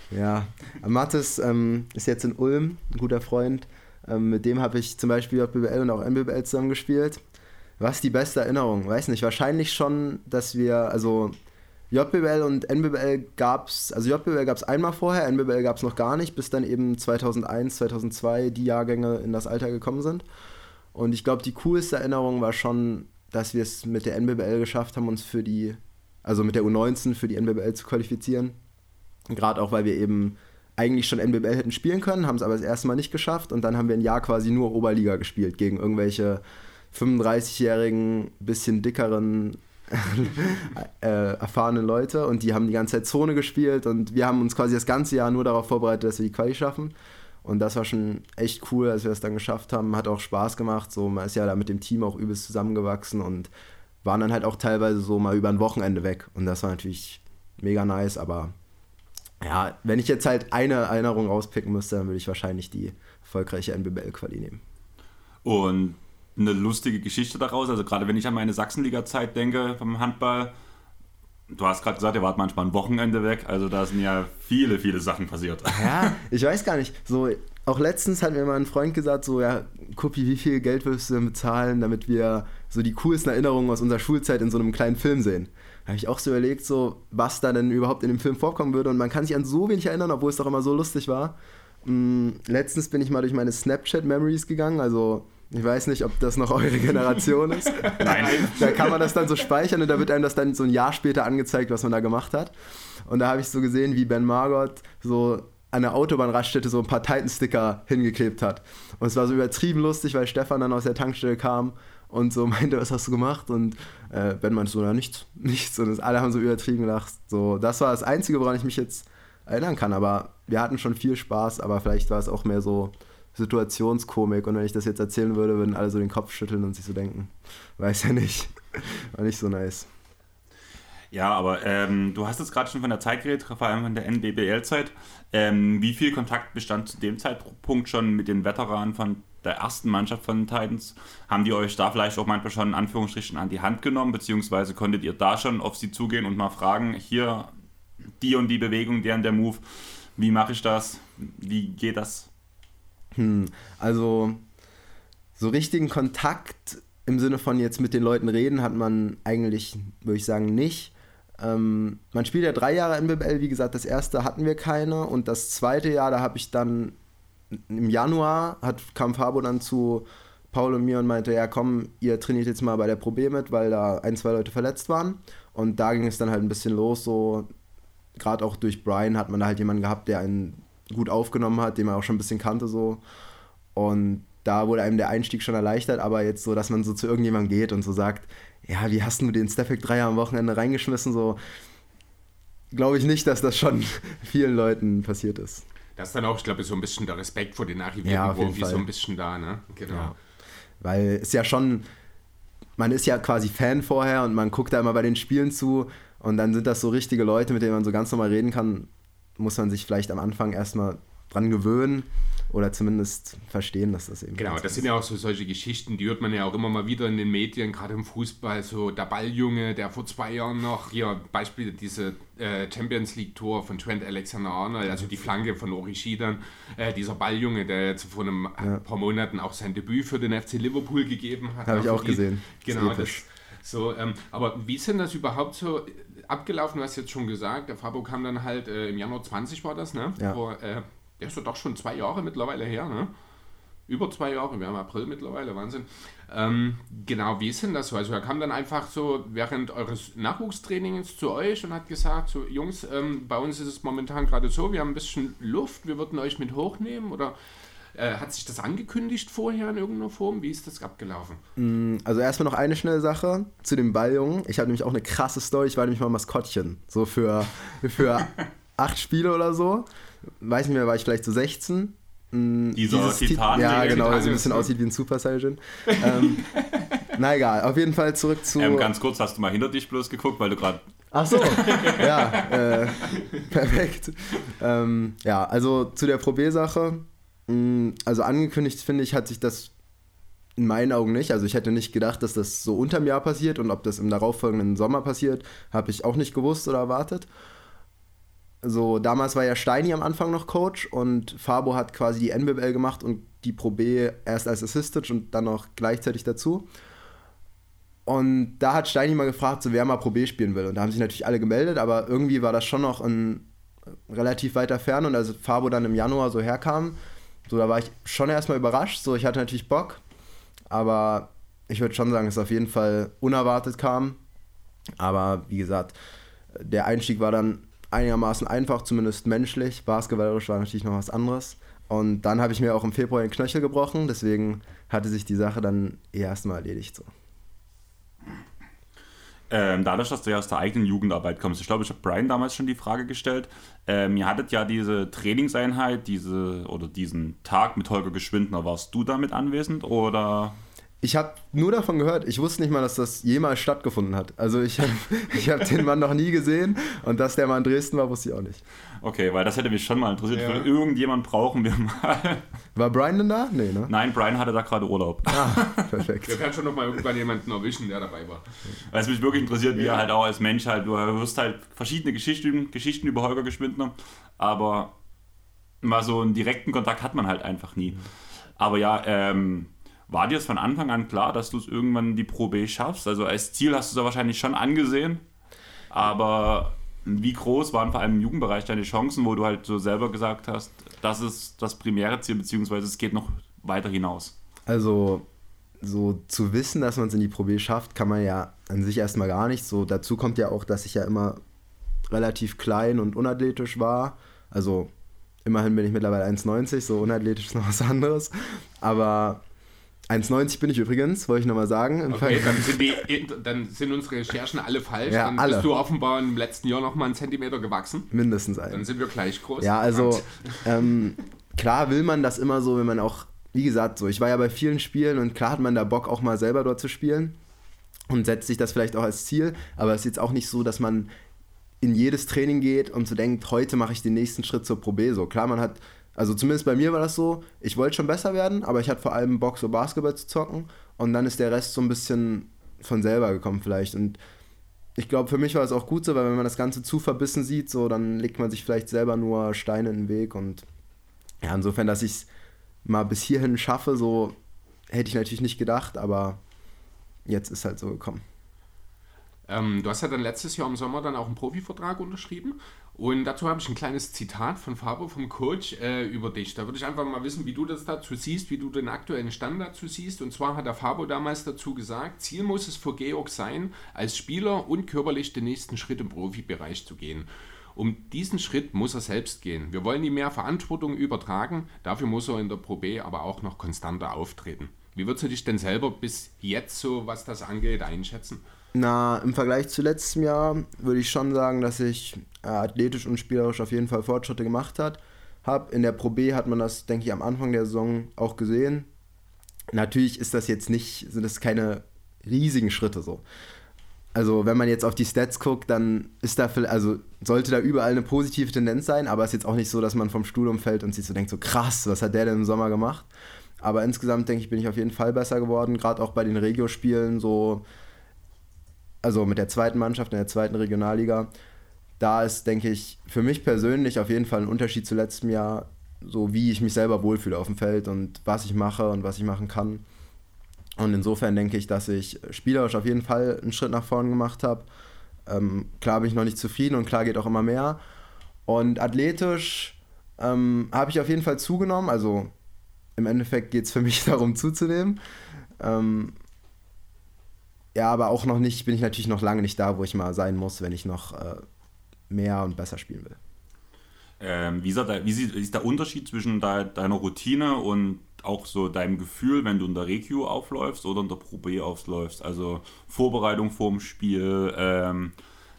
Ja, Mattes ähm, ist jetzt in Ulm, ein guter Freund. Ähm, mit dem habe ich zum Beispiel JBL und auch MBBL zusammen gespielt. Was ist die beste Erinnerung? Weiß nicht, wahrscheinlich schon, dass wir, also JBL und NBBL gab es, also JBL gab es einmal vorher, NBBL gab es noch gar nicht, bis dann eben 2001, 2002 die Jahrgänge in das Alter gekommen sind. Und ich glaube, die coolste Erinnerung war schon, dass wir es mit der NBBL geschafft haben, uns für die, also mit der U19 für die NBBL zu qualifizieren. Gerade auch, weil wir eben eigentlich schon NBBL hätten spielen können, haben es aber das erste Mal nicht geschafft und dann haben wir ein Jahr quasi nur Oberliga gespielt gegen irgendwelche 35-jährigen, bisschen dickeren äh, erfahrene Leute und die haben die ganze Zeit Zone gespielt und wir haben uns quasi das ganze Jahr nur darauf vorbereitet, dass wir die Quali schaffen. Und das war schon echt cool, als wir das dann geschafft haben. Hat auch Spaß gemacht. So, man ist ja da mit dem Team auch übelst zusammengewachsen und waren dann halt auch teilweise so mal über ein Wochenende weg. Und das war natürlich mega nice, aber ja, wenn ich jetzt halt eine Erinnerung rauspicken müsste, dann würde ich wahrscheinlich die erfolgreiche NBBL-Quali nehmen. Und eine lustige Geschichte daraus. Also gerade wenn ich an meine Sachsenliga-Zeit denke vom Handball, du hast gerade gesagt, ihr wart manchmal ein Wochenende weg. Also da sind ja viele, viele Sachen passiert. Ja, ich weiß gar nicht. So, auch letztens hat mir mal ein Freund gesagt, so, ja, Kuppi, wie viel Geld wirst du denn bezahlen, damit wir so die coolsten Erinnerungen aus unserer Schulzeit in so einem kleinen Film sehen? Da habe ich auch so überlegt, so, was da denn überhaupt in dem Film vorkommen würde. Und man kann sich an so wenig erinnern, obwohl es doch immer so lustig war. Hm, letztens bin ich mal durch meine Snapchat-Memories gegangen, also ich weiß nicht, ob das noch eure Generation ist. Nein. Da kann man das dann so speichern und da wird einem das dann so ein Jahr später angezeigt, was man da gemacht hat. Und da habe ich so gesehen, wie Ben Margot so an der Autobahnraststätte so ein paar Titan-Sticker hingeklebt hat. Und es war so übertrieben lustig, weil Stefan dann aus der Tankstelle kam und so meinte, was hast du gemacht? Und äh, Ben meinte so, na nichts, nichts. Und alle haben so übertrieben gedacht. So, das war das Einzige, woran ich mich jetzt erinnern kann. Aber wir hatten schon viel Spaß, aber vielleicht war es auch mehr so Situationskomik. Und wenn ich das jetzt erzählen würde, würden alle so den Kopf schütteln und sich so denken, weiß ja nicht. War nicht so nice. Ja, aber ähm, du hast jetzt gerade schon von der Zeit geredet, vor allem von der NBBL-Zeit. Ähm, wie viel Kontakt bestand zu dem Zeitpunkt schon mit den Veteranen von der ersten Mannschaft von den Titans? Haben die euch da vielleicht auch manchmal schon in Anführungsstrichen an die Hand genommen, beziehungsweise konntet ihr da schon auf sie zugehen und mal fragen, hier die und die Bewegung, der und der Move, wie mache ich das? Wie geht das? Hm, also so richtigen Kontakt im Sinne von jetzt mit den Leuten reden hat man eigentlich, würde ich sagen, nicht. Ähm, man spielt ja drei Jahre NBBL, wie gesagt, das erste hatten wir keine und das zweite Jahr, da habe ich dann im Januar, hat, kam Fabo dann zu Paul und mir und meinte, ja komm, ihr trainiert jetzt mal bei der Pro B mit, weil da ein, zwei Leute verletzt waren. Und da ging es dann halt ein bisschen los, so gerade auch durch Brian hat man da halt jemanden gehabt, der einen gut aufgenommen hat, den man auch schon ein bisschen kannte so. Und da wurde einem der Einstieg schon erleichtert, aber jetzt so, dass man so zu irgendjemandem geht und so sagt, ja, wie hast du den Stephac Dreier am Wochenende reingeschmissen, so glaube ich nicht, dass das schon vielen Leuten passiert ist. Das ist dann auch, ich glaube, so ein bisschen der Respekt vor den arrivierten Ja, Profis Fall. so ein bisschen da, ne? Genau. Ja. Weil es ja schon, man ist ja quasi Fan vorher und man guckt da immer bei den Spielen zu und dann sind das so richtige Leute, mit denen man so ganz normal reden kann, muss man sich vielleicht am Anfang erstmal dran gewöhnen oder zumindest verstehen, dass das eben Genau, das sind ja auch so solche Geschichten, die hört man ja auch immer mal wieder in den Medien, gerade im Fußball, so der Balljunge, der vor zwei Jahren noch, hier Beispiel diese äh, Champions League Tor von Trent Alexander-Arnold, also die Flanke von Orishidan, äh, dieser Balljunge, der jetzt vor einem Ja. paar Monaten auch sein Debüt für den FC Liverpool gegeben hat. Habe ich Für auch die- gesehen. Genau, das, so, ähm, aber wie denn das überhaupt so abgelaufen? Du hast jetzt schon gesagt, der Fabo kam dann halt äh, im Januar 20 war das, ne? Ja. Vor, äh, der ist doch schon zwei Jahre mittlerweile her, ne? Über zwei Jahre, wir haben April mittlerweile, Wahnsinn. Ähm, genau, wie ist denn das so? Also er kam dann einfach so während eures Nachwuchstrainings zu euch und hat gesagt, so Jungs, ähm, bei uns ist es momentan gerade so, wir haben ein bisschen Luft, wir würden euch mit hochnehmen oder äh, hat sich das angekündigt vorher in irgendeiner Form? Wie ist das abgelaufen? Also erstmal noch eine schnelle Sache zu dem Balljungen. Ich habe nämlich auch eine krasse Story. Ich war nämlich mal Maskottchen. So für, für acht Spiele oder so. Weiß nicht mehr, war ich vielleicht so 16. Mm, Dieser Titan- Ja, genau, der so ein bisschen aussieht wie ein Super Saiyan. ähm, na egal, auf jeden Fall zurück zu. Ähm, ganz kurz, hast du mal hinter dich bloß geguckt, weil du gerade. Ach so, ja, äh, perfekt. Ähm, ja, also zu der Pro B-Sache. Mm, Also angekündigt, finde ich, hat sich das in meinen Augen nicht. Also ich hätte nicht gedacht, dass das so unterm Jahr passiert und ob das im darauffolgenden Sommer passiert, habe ich auch nicht gewusst oder erwartet. So, damals war ja Steini am Anfang noch Coach und Fabo hat quasi die NBBL gemacht und die Pro B erst als Assistant und dann noch gleichzeitig dazu. Und da hat Steini mal gefragt, so wer mal Pro B spielen will. Und da haben sich natürlich alle gemeldet, aber irgendwie war das schon noch in relativ weiter Ferne. Und als Fabo dann im Januar so herkam, so da war ich schon erstmal überrascht. So, ich hatte natürlich Bock, aber ich würde schon sagen, dass es auf jeden Fall unerwartet kam. Aber wie gesagt, der Einstieg war dann einigermaßen einfach, zumindest menschlich. Basketballerisch war natürlich noch was anderes. Und dann habe ich mir auch im Februar den Knöchel gebrochen, deswegen hatte sich die Sache dann erstmal erledigt. So. Ähm, dadurch, dass du ja aus der eigenen Jugendarbeit kommst, ich glaube, ich habe Brian damals schon die Frage gestellt. Ähm, ihr hattet ja diese Trainingseinheit, diese oder diesen Tag mit Holger Geschwindner. Warst du damit anwesend oder? Ich habe nur davon gehört, ich wusste nicht mal, dass das jemals stattgefunden hat. Also ich habe ich hab den Mann noch nie gesehen und dass der mal in Dresden war, wusste ich auch nicht. Okay, weil das hätte mich schon mal interessiert. Ja. Irgendjemand brauchen wir mal. War Brian denn da? Nee, ne? Nein, Brian hatte da gerade Urlaub. Wir Perfekt. werden schon noch mal irgendwann jemanden erwischen, der dabei war. Weil es mich wirklich interessiert, wie Ja. er halt auch als Mensch halt, du hörst halt verschiedene Geschichten, Geschichten über Holger Geschwindner, aber mal so einen direkten Kontakt hat man halt einfach nie. Aber ja, ähm, war dir es von Anfang an klar, dass du es irgendwann die Pro B schaffst? Also als Ziel hast du es ja wahrscheinlich schon angesehen, aber wie groß waren vor allem im Jugendbereich deine Chancen, wo du halt so selber gesagt hast, das ist das primäre Ziel, beziehungsweise es geht noch weiter hinaus? Also so zu wissen, dass man es in die Pro B schafft, kann man ja an sich erstmal gar nicht. So dazu kommt ja auch, dass ich ja immer relativ klein und unathletisch war. Also immerhin bin ich mittlerweile 1,90, so unathletisch ist noch was anderes. Aber 1,90 bin ich übrigens, wollte ich nochmal sagen. Okay, dann sind, die, dann sind unsere Recherchen alle falsch. Ja, dann alle. bist du offenbar im letzten Jahr noch mal einen Zentimeter gewachsen. Mindestens Dann ein. sind wir gleich groß. Ja, also ähm, klar will man das immer so, wenn man auch, wie gesagt, so, ich war ja bei vielen Spielen und klar hat man da Bock auch mal selber dort zu spielen und setzt sich das vielleicht auch als Ziel, aber es ist jetzt auch nicht so, dass man in jedes Training geht und so denkt, heute mache ich den nächsten Schritt zur Pro B. So klar, man hat, also zumindest bei mir war das so, ich wollte schon besser werden, aber ich hatte vor allem Bock, so Basketball zu zocken und dann ist der Rest so ein bisschen von selber gekommen vielleicht und ich glaube, für mich war es auch gut so, weil wenn man das Ganze zu verbissen sieht, so, dann legt man sich vielleicht selber nur Steine in den Weg und ja, insofern, dass ich es mal bis hierhin schaffe, so hätte ich natürlich nicht gedacht, aber jetzt ist halt so gekommen. Ähm, du hast ja dann letztes Jahr im Sommer dann auch einen Profivertrag unterschrieben. Und dazu habe ich ein kleines Zitat von Fabo, vom Coach, äh, über dich. Da würde ich einfach mal wissen, wie du das dazu siehst, wie du den aktuellen Stand dazu siehst. Und zwar hat der Fabo damals dazu gesagt, Ziel muss es für Georg sein, als Spieler und körperlich den nächsten Schritt im Profibereich zu gehen. Um diesen Schritt muss er selbst gehen. Wir wollen ihm mehr Verantwortung übertragen, dafür muss er in der Pro B aber auch noch konstanter auftreten. Wie würdest du dich denn selber bis jetzt so, was das angeht, einschätzen? Na, im Vergleich zu letztem Jahr würde ich schon sagen, dass ich äh, athletisch und spielerisch auf jeden Fall Fortschritte gemacht habe. In der Pro B hat man das, denke ich, am Anfang der Saison auch gesehen. Natürlich ist das jetzt nicht, sind das keine riesigen Schritte so. Also wenn man jetzt auf die Stats guckt, dann ist da, also sollte da überall eine positive Tendenz sein, aber es ist jetzt auch nicht so, dass man vom Stuhl umfällt und sich so denkt, so krass, was hat der denn im Sommer gemacht? Aber insgesamt denke ich, bin ich auf jeden Fall besser geworden, gerade auch bei den Regio-Spielen so also mit der zweiten Mannschaft in der zweiten Regionalliga, da ist, denke ich, für mich persönlich auf jeden Fall ein Unterschied zu letztem Jahr, so wie ich mich selber wohlfühle auf dem Feld und was ich mache und was ich machen kann. Und insofern denke ich, dass ich spielerisch auf jeden Fall einen Schritt nach vorne gemacht habe. Ähm, klar bin ich noch nicht zufrieden und klar geht auch immer mehr. Und athletisch ähm, habe ich auf jeden Fall zugenommen. Also im Endeffekt geht es für mich darum zuzunehmen. Ähm, ja, aber auch noch nicht, bin ich natürlich noch lange nicht da, wo ich mal sein muss, wenn ich noch äh, mehr und besser spielen will. Ähm, wie, ist der, wie ist der Unterschied zwischen de, deiner Routine und auch so deinem Gefühl, wenn du in der Regio aufläufst oder in der Pro B aufläufst? Also Vorbereitung vorm Spiel, ähm,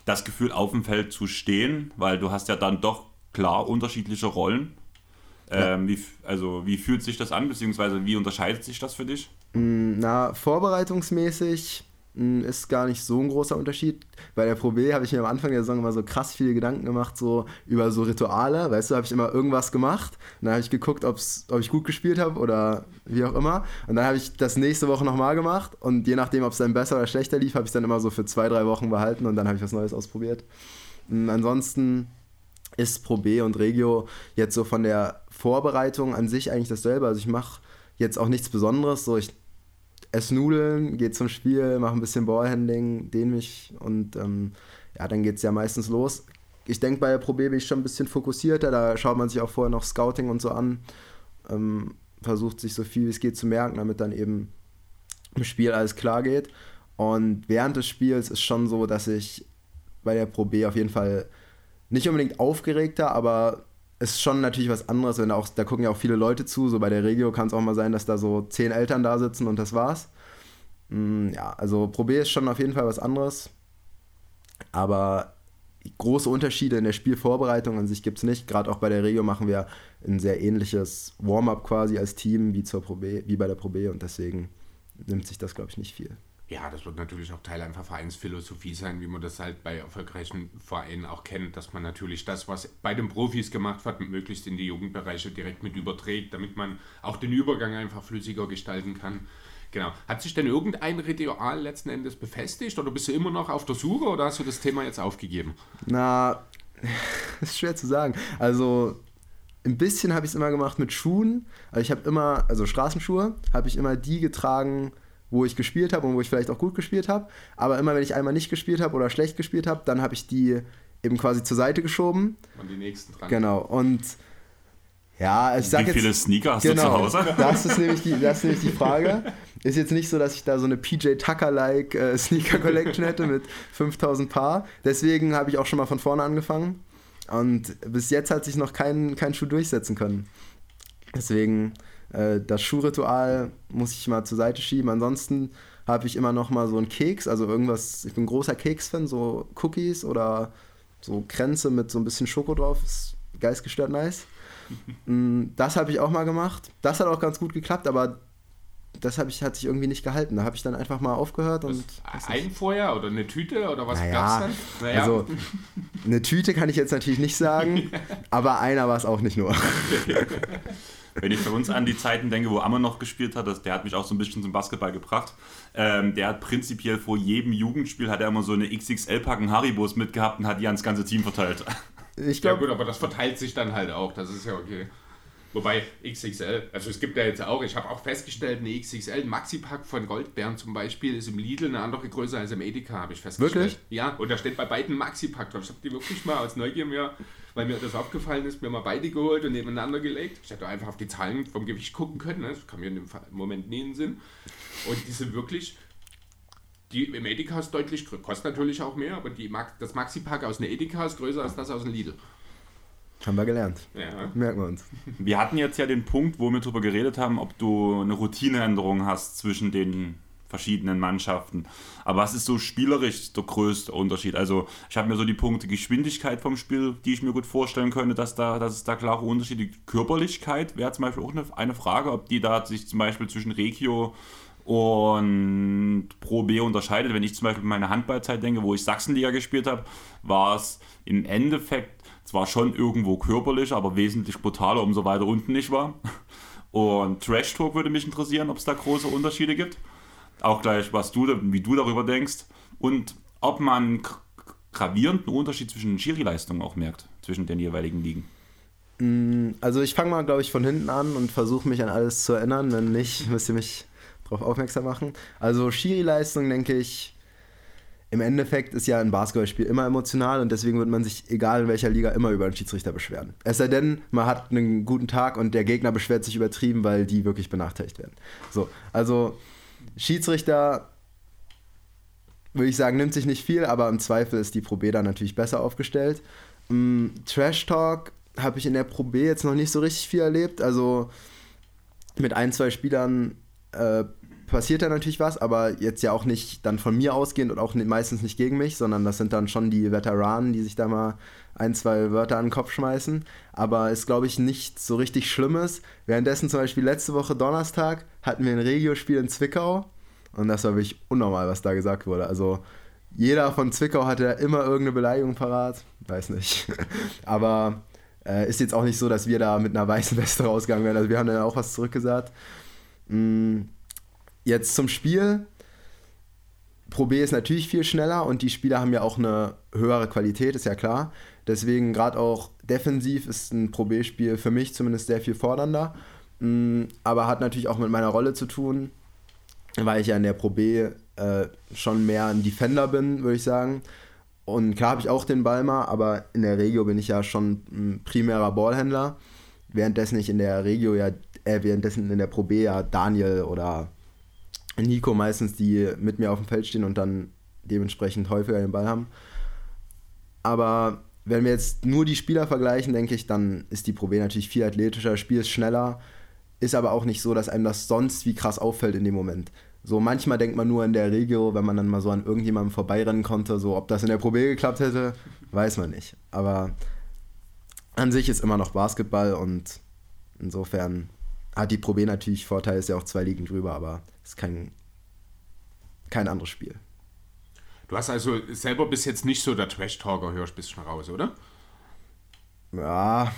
das Gefühl auf dem Feld zu stehen, weil du hast ja dann doch klar unterschiedliche Rollen. Ähm, wie, also wie fühlt sich das an, beziehungsweise wie unterscheidet sich das für dich? Mm, na, vorbereitungsmäßig ist gar nicht so ein großer Unterschied. Bei der Pro B habe ich mir am Anfang der Saison immer so krass viele Gedanken gemacht, so über so Rituale. Weißt du, habe ich immer irgendwas gemacht. Und dann habe ich geguckt, ob's, ob ich gut gespielt habe oder wie auch immer. Und dann habe ich das nächste Woche nochmal gemacht. Und je nachdem, ob es dann besser oder schlechter lief, habe ich es dann immer so für zwei, drei Wochen behalten und dann habe ich was Neues ausprobiert. Und ansonsten ist Pro B und Regio jetzt so von der Vorbereitung an sich eigentlich dasselbe. Also ich mache jetzt auch nichts Besonderes. So, ich esse Nudeln, gehe zum Spiel, mache ein bisschen Ballhandling, dehne mich und ähm, ja, dann geht es ja meistens los. Ich denke, bei der Pro B bin ich schon ein bisschen fokussierter, da schaut man sich auch vorher noch Scouting und so an, ähm, versucht sich so viel wie es geht zu merken, damit dann eben im Spiel alles klar geht. Und während des Spiels ist schon so, dass ich bei der Pro B auf jeden Fall nicht unbedingt aufgeregter, aber ist schon natürlich was anderes, wenn auch, da gucken ja auch viele Leute zu. So bei der Regio kann es auch mal sein, dass da so zehn Eltern da sitzen und das war's. Mm, ja, also Pro B ist schon auf jeden Fall was anderes. Aber große Unterschiede in der Spielvorbereitung an sich gibt es nicht. Gerade auch bei der Regio machen wir ein sehr ähnliches Warm-up quasi als Team wie, zur Pro wie bei der Pro B und deswegen nimmt sich das, glaube ich, nicht viel. Ja, das wird natürlich auch Teil einfach Vereinsphilosophie sein, wie man das halt bei erfolgreichen Vereinen auch kennt, dass man natürlich das, was bei den Profis gemacht hat, möglichst in die Jugendbereiche direkt mit überträgt, damit man auch den Übergang einfach flüssiger gestalten kann. Genau. Hat sich denn irgendein Ritual letzten Endes befestigt oder bist du immer noch auf der Suche oder hast du das Thema jetzt aufgegeben? Na, ist schwer zu sagen. Also ein bisschen habe ich es immer gemacht mit Schuhen. Also ich habe immer, also Straßenschuhe, habe ich immer die getragen, wo ich gespielt habe und wo ich vielleicht auch gut gespielt habe. Aber immer wenn ich einmal nicht gespielt habe oder schlecht gespielt habe, dann habe ich die eben quasi zur Seite geschoben. Und die nächsten dran. Genau. Und ja, ich sag Wie viele jetzt, Sneaker hast genau, du zu Hause? Das ist, nämlich die, das ist nämlich die Frage. Ist jetzt nicht so, dass ich da so eine PJ Tucker-like äh, Sneaker Collection hätte mit 5000 Paar. Deswegen habe ich auch schon mal von vorne angefangen. Und bis jetzt hat sich noch kein, kein Schuh durchsetzen können. Deswegen äh, das Schuhritual muss ich mal zur Seite schieben. Ansonsten habe ich immer noch mal so einen Keks, also irgendwas, ich bin ein großer Keks-Fan, so Cookies oder so Kränze mit so ein bisschen Schoko drauf, ist geistgestört nice. Mm, das habe ich auch mal gemacht. Das hat auch ganz gut geklappt, aber das ich, hat sich irgendwie nicht gehalten. Da habe ich dann einfach mal aufgehört und. ein vorher oder eine Tüte oder was naja, gab's dann? Naja. Also, eine Tüte kann ich jetzt natürlich nicht sagen, aber einer war es auch nicht nur. Wenn ich für uns an die Zeiten denke, wo Ammer noch gespielt hat, das, der hat mich auch so ein bisschen zum Basketball gebracht. Ähm, der hat prinzipiell vor jedem Jugendspiel hat er immer so eine XXL-Packen Haribos mitgehabt und hat die ans ganze Team verteilt. Ich ja glaube, gut, aber das verteilt sich dann halt auch, das ist ja okay. Wobei XXL, also es gibt ja jetzt auch, ich habe auch festgestellt, eine XXL, ein Maxi-Pack von Goldbeeren zum Beispiel, ist im Lidl eine andere Größe als im Edeka, habe ich festgestellt. Wirklich? Ja, und da steht bei beiden Maxi-Pack drauf. Ich habe die wirklich mal aus Neugier mir, weil mir das aufgefallen ist, mir mal beide geholt und nebeneinander gelegt. Ich hätte einfach auf die Zahlen vom Gewicht gucken können, ne? das kam mir in dem Moment nie in den Sinn. Und die sind wirklich, die im Edeka ist deutlich größer, kostet natürlich auch mehr, aber die, das Maxi-Pack aus einer Edeka ist größer als das aus dem Lidl. Haben wir gelernt. Ja. Merken wir uns. Wir hatten jetzt ja den Punkt, wo wir darüber geredet haben, ob du eine Routineänderung hast zwischen den verschiedenen Mannschaften. Aber was ist so spielerisch der größte Unterschied? Also ich habe mir so die Punkte Geschwindigkeit vom Spiel, die ich mir gut vorstellen könnte, dass, da, dass es da klare Unterschiede gibt. Körperlichkeit wäre zum Beispiel auch eine, eine Frage, ob die da sich zum Beispiel zwischen Regio und Pro B unterscheidet. Wenn ich zum Beispiel meine Handballzeit denke, wo ich Sachsenliga gespielt habe, war es im Endeffekt zwar schon irgendwo körperlich, aber wesentlich brutaler, umso weiter unten ich war. Und Trash Talk würde mich interessieren, ob es da große Unterschiede gibt. Auch gleich, was du, wie du darüber denkst. Und ob man gr- gravierenden Unterschied zwischen Schiri-Leistungen auch merkt, zwischen den jeweiligen Ligen. Also ich fange mal, glaube ich, von hinten an und versuche mich an alles zu erinnern. Wenn nicht, müsst ihr mich darauf aufmerksam machen. Also Schiri-Leistung, denke ich, im Endeffekt ist ja ein Basketballspiel immer emotional und deswegen wird man sich, egal in welcher Liga, immer über einen Schiedsrichter beschweren. Es sei denn, man hat einen guten Tag und der Gegner beschwert sich übertrieben, weil die wirklich benachteiligt werden. So, also Schiedsrichter würde ich sagen, nimmt sich nicht viel, aber im Zweifel ist die Pro B da natürlich besser aufgestellt. Mm, Trash Talk habe ich in der Pro B jetzt noch nicht so richtig viel erlebt. Also mit ein, zwei Spielern äh, passiert da natürlich was, aber jetzt ja auch nicht dann von mir ausgehend und auch meistens nicht gegen mich, sondern das sind dann schon die Veteranen, die sich da mal ein, zwei Wörter an den Kopf schmeißen. Aber ist, glaube ich, nicht so richtig Schlimmes. Währenddessen zum Beispiel letzte Woche Donnerstag hatten wir ein Regio-Spiel in Zwickau und das war wirklich unnormal, was da gesagt wurde. Also jeder von Zwickau hatte immer irgendeine Beleidigung parat. Weiß nicht. Aber äh, ist jetzt auch nicht so, dass wir da mit einer weißen Weste rausgegangen wären. Also wir haben dann auch was zurückgesagt. Mm, Jetzt zum Spiel. Pro B ist natürlich viel schneller und die Spieler haben ja auch eine höhere Qualität, ist ja klar. Deswegen gerade auch defensiv ist ein Pro B-Spiel für mich zumindest sehr viel fordernder. Mm, Aber hat natürlich auch mit meiner Rolle zu tun, weil ich ja in der Pro B äh, schon mehr ein Defender bin, würde ich sagen. Und klar habe ich auch den Ball mal, aber in der Regio bin ich ja schon ein primärer Ballhändler. Währenddessen ich in der Regio ja, äh, währenddessen in der Pro B ja Daniel oder Nico meistens, die mit mir auf dem Feld stehen und dann dementsprechend häufiger den Ball haben. Aber wenn wir jetzt nur die Spieler vergleichen, denke ich, dann ist die Pro B natürlich viel athletischer, Spiel ist schneller, ist aber auch nicht so, dass einem das sonst wie krass auffällt in dem Moment. So manchmal denkt man nur in der Regio, wenn man dann mal so an irgendjemandem vorbeirennen konnte, so ob das in der Pro B geklappt hätte, weiß man nicht. Aber an sich ist immer noch Basketball und insofern hat die Pro B natürlich Vorteil, ist ja auch zwei Ligen drüber, aber ist kein, kein anderes Spiel. Du hast also selber bis jetzt nicht so der Trash-Talker, hörst ein bisschen raus, oder? Ja.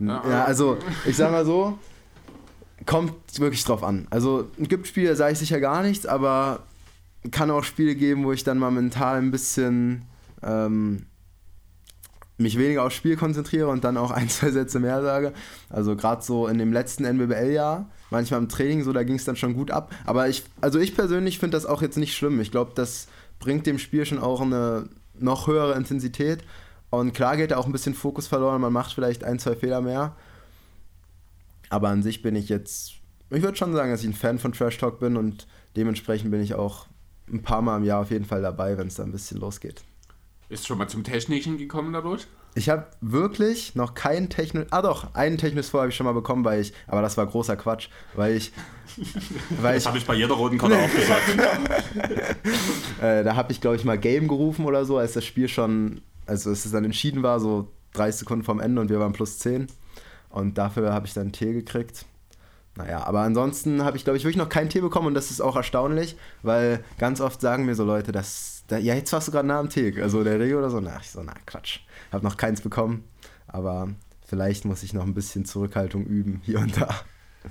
Ja, also ich sag mal so, kommt wirklich drauf an. Also es gibt Spiele, da sage ich sicher gar nichts, aber kann auch Spiele geben, wo ich dann mal mental ein bisschen ähm, mich weniger aufs Spiel konzentriere und dann auch ein, zwei Sätze mehr sage. Also gerade so in dem letzten NBBL-Jahr, manchmal im Training, so da ging es dann schon gut ab. Aber ich, also ich persönlich finde das auch jetzt nicht schlimm. Ich glaube, das bringt dem Spiel schon auch eine noch höhere Intensität. Und klar geht da auch ein bisschen Fokus verloren, man macht vielleicht ein, zwei Fehler mehr. Aber an sich bin ich jetzt, ich würde schon sagen, dass ich ein Fan von Trash Talk bin und dementsprechend bin ich auch ein paar Mal im Jahr auf jeden Fall dabei, wenn es da ein bisschen losgeht. Ist schon mal zum Technischen gekommen dadurch? Ich habe wirklich noch keinen Technik. Ah doch, einen Technisch vor habe ich schon mal bekommen, weil ich. Aber das war großer Quatsch, weil ich. weil Das ich habe ich bei jeder roten Karte auch gesagt. äh, da habe ich, glaube ich, mal Game gerufen oder so, als das Spiel schon. Also, als es dann entschieden war, so 30 Sekunden vom Ende und wir waren plus 10. Und dafür habe ich dann Tee gekriegt. Naja, aber ansonsten habe ich, glaube ich, wirklich noch keinen Tee bekommen und das ist auch erstaunlich, weil ganz oft sagen mir so Leute, dass, da, ja, jetzt warst du gerade nah am Tee, also der Regio oder so. Na, ich so, na, Quatsch. Habe noch keins bekommen, aber vielleicht muss ich noch ein bisschen Zurückhaltung üben, hier und da.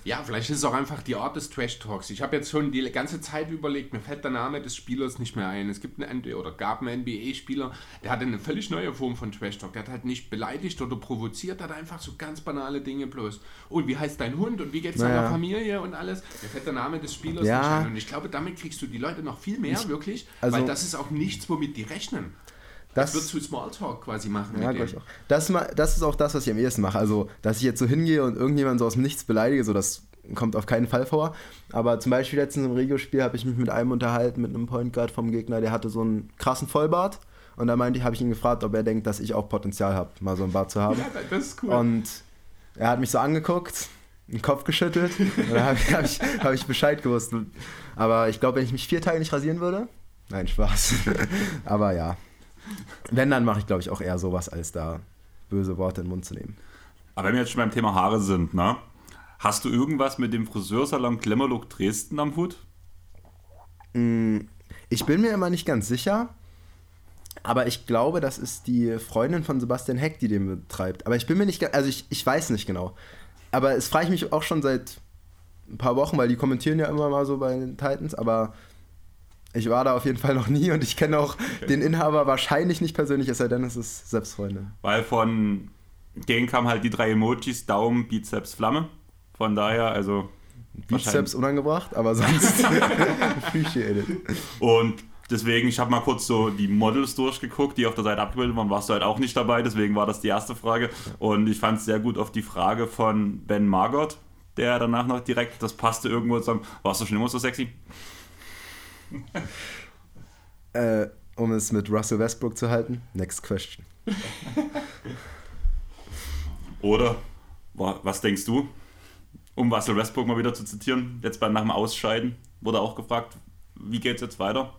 Ja, vielleicht ist es auch einfach die Art des Trash Talks. Ich habe jetzt schon die ganze Zeit überlegt, mir fällt der Name des Spielers nicht mehr ein. Es gibt einen oder gab einen NBA-Spieler, der hatte eine völlig neue Form von Trash Talk. Der hat halt nicht beleidigt oder provoziert, hat einfach so ganz banale Dinge bloß. Und wie heißt dein Hund und wie geht's Naja. deiner Familie und alles. Mir fällt der Name des Spielers Ja. nicht ein. Und ich glaube, damit kriegst du die Leute noch viel mehr, wirklich, also- weil das ist auch nichts, womit die rechnen. Das, Das, wird zu Smalltalk quasi machen. ja, mit glaub ich auch. Das, das ist auch das, was ich am ehesten mache. Also, dass ich jetzt so hingehe und irgendjemand so aus dem Nichts beleidige, so das kommt auf keinen Fall vor. Aber zum Beispiel letztens im Regio-Spiel habe ich mich mit einem unterhalten, mit einem Point Guard vom Gegner, der hatte so einen krassen Vollbart. Und da meinte ich, habe ich ihn gefragt, ob er denkt, dass ich auch Potenzial habe, mal so einen Bart zu haben. Ja, das ist cool. Und er hat mich so angeguckt, den Kopf geschüttelt. und da habe ich, hab ich, hab ich Bescheid gewusst. Aber ich glaube, wenn ich mich vier Tage nicht rasieren würde. Nein, Spaß. Aber ja. Wenn, dann mache ich, glaube ich, auch eher sowas, als da böse Worte in den Mund zu nehmen. Aber wenn wir jetzt schon beim Thema Haare sind, ne? Hast du irgendwas mit dem Friseursalon Klemmerlook Dresden am Hut? Ich bin mir immer nicht ganz sicher. Aber ich glaube, das ist die Freundin von Sebastian Heck, die den betreibt. Aber ich bin mir nicht ganz, also ich, ich weiß nicht genau. Aber es frage ich mich auch schon seit ein paar Wochen, weil die kommentieren ja immer mal so bei den Titans, aber ich war da auf jeden Fall noch nie und ich kenne auch den Inhaber wahrscheinlich nicht persönlich, es sei denn, es ist selbst Freundin. Weil von denen kamen halt die drei Emojis, Daumen, Bizeps, Flamme. Von daher, also. Bizeps unangebracht, aber sonst appreciate it. Und deswegen, ich habe mal kurz so die Models durchgeguckt, die auf der Seite abgebildet waren, warst du halt auch nicht dabei, deswegen war das die erste Frage. Und ich fand es sehr gut auf die Frage von Ben Margot, der danach noch direkt, das passte irgendwo zusammen, warst du schon immer so sexy? Äh, um es mit Russell Westbrook zu halten, next question. Oder, wa- was denkst du? Um Russell Westbrook mal wieder zu zitieren, jetzt beim nach dem Ausscheiden wurde auch gefragt, wie geht's jetzt weiter?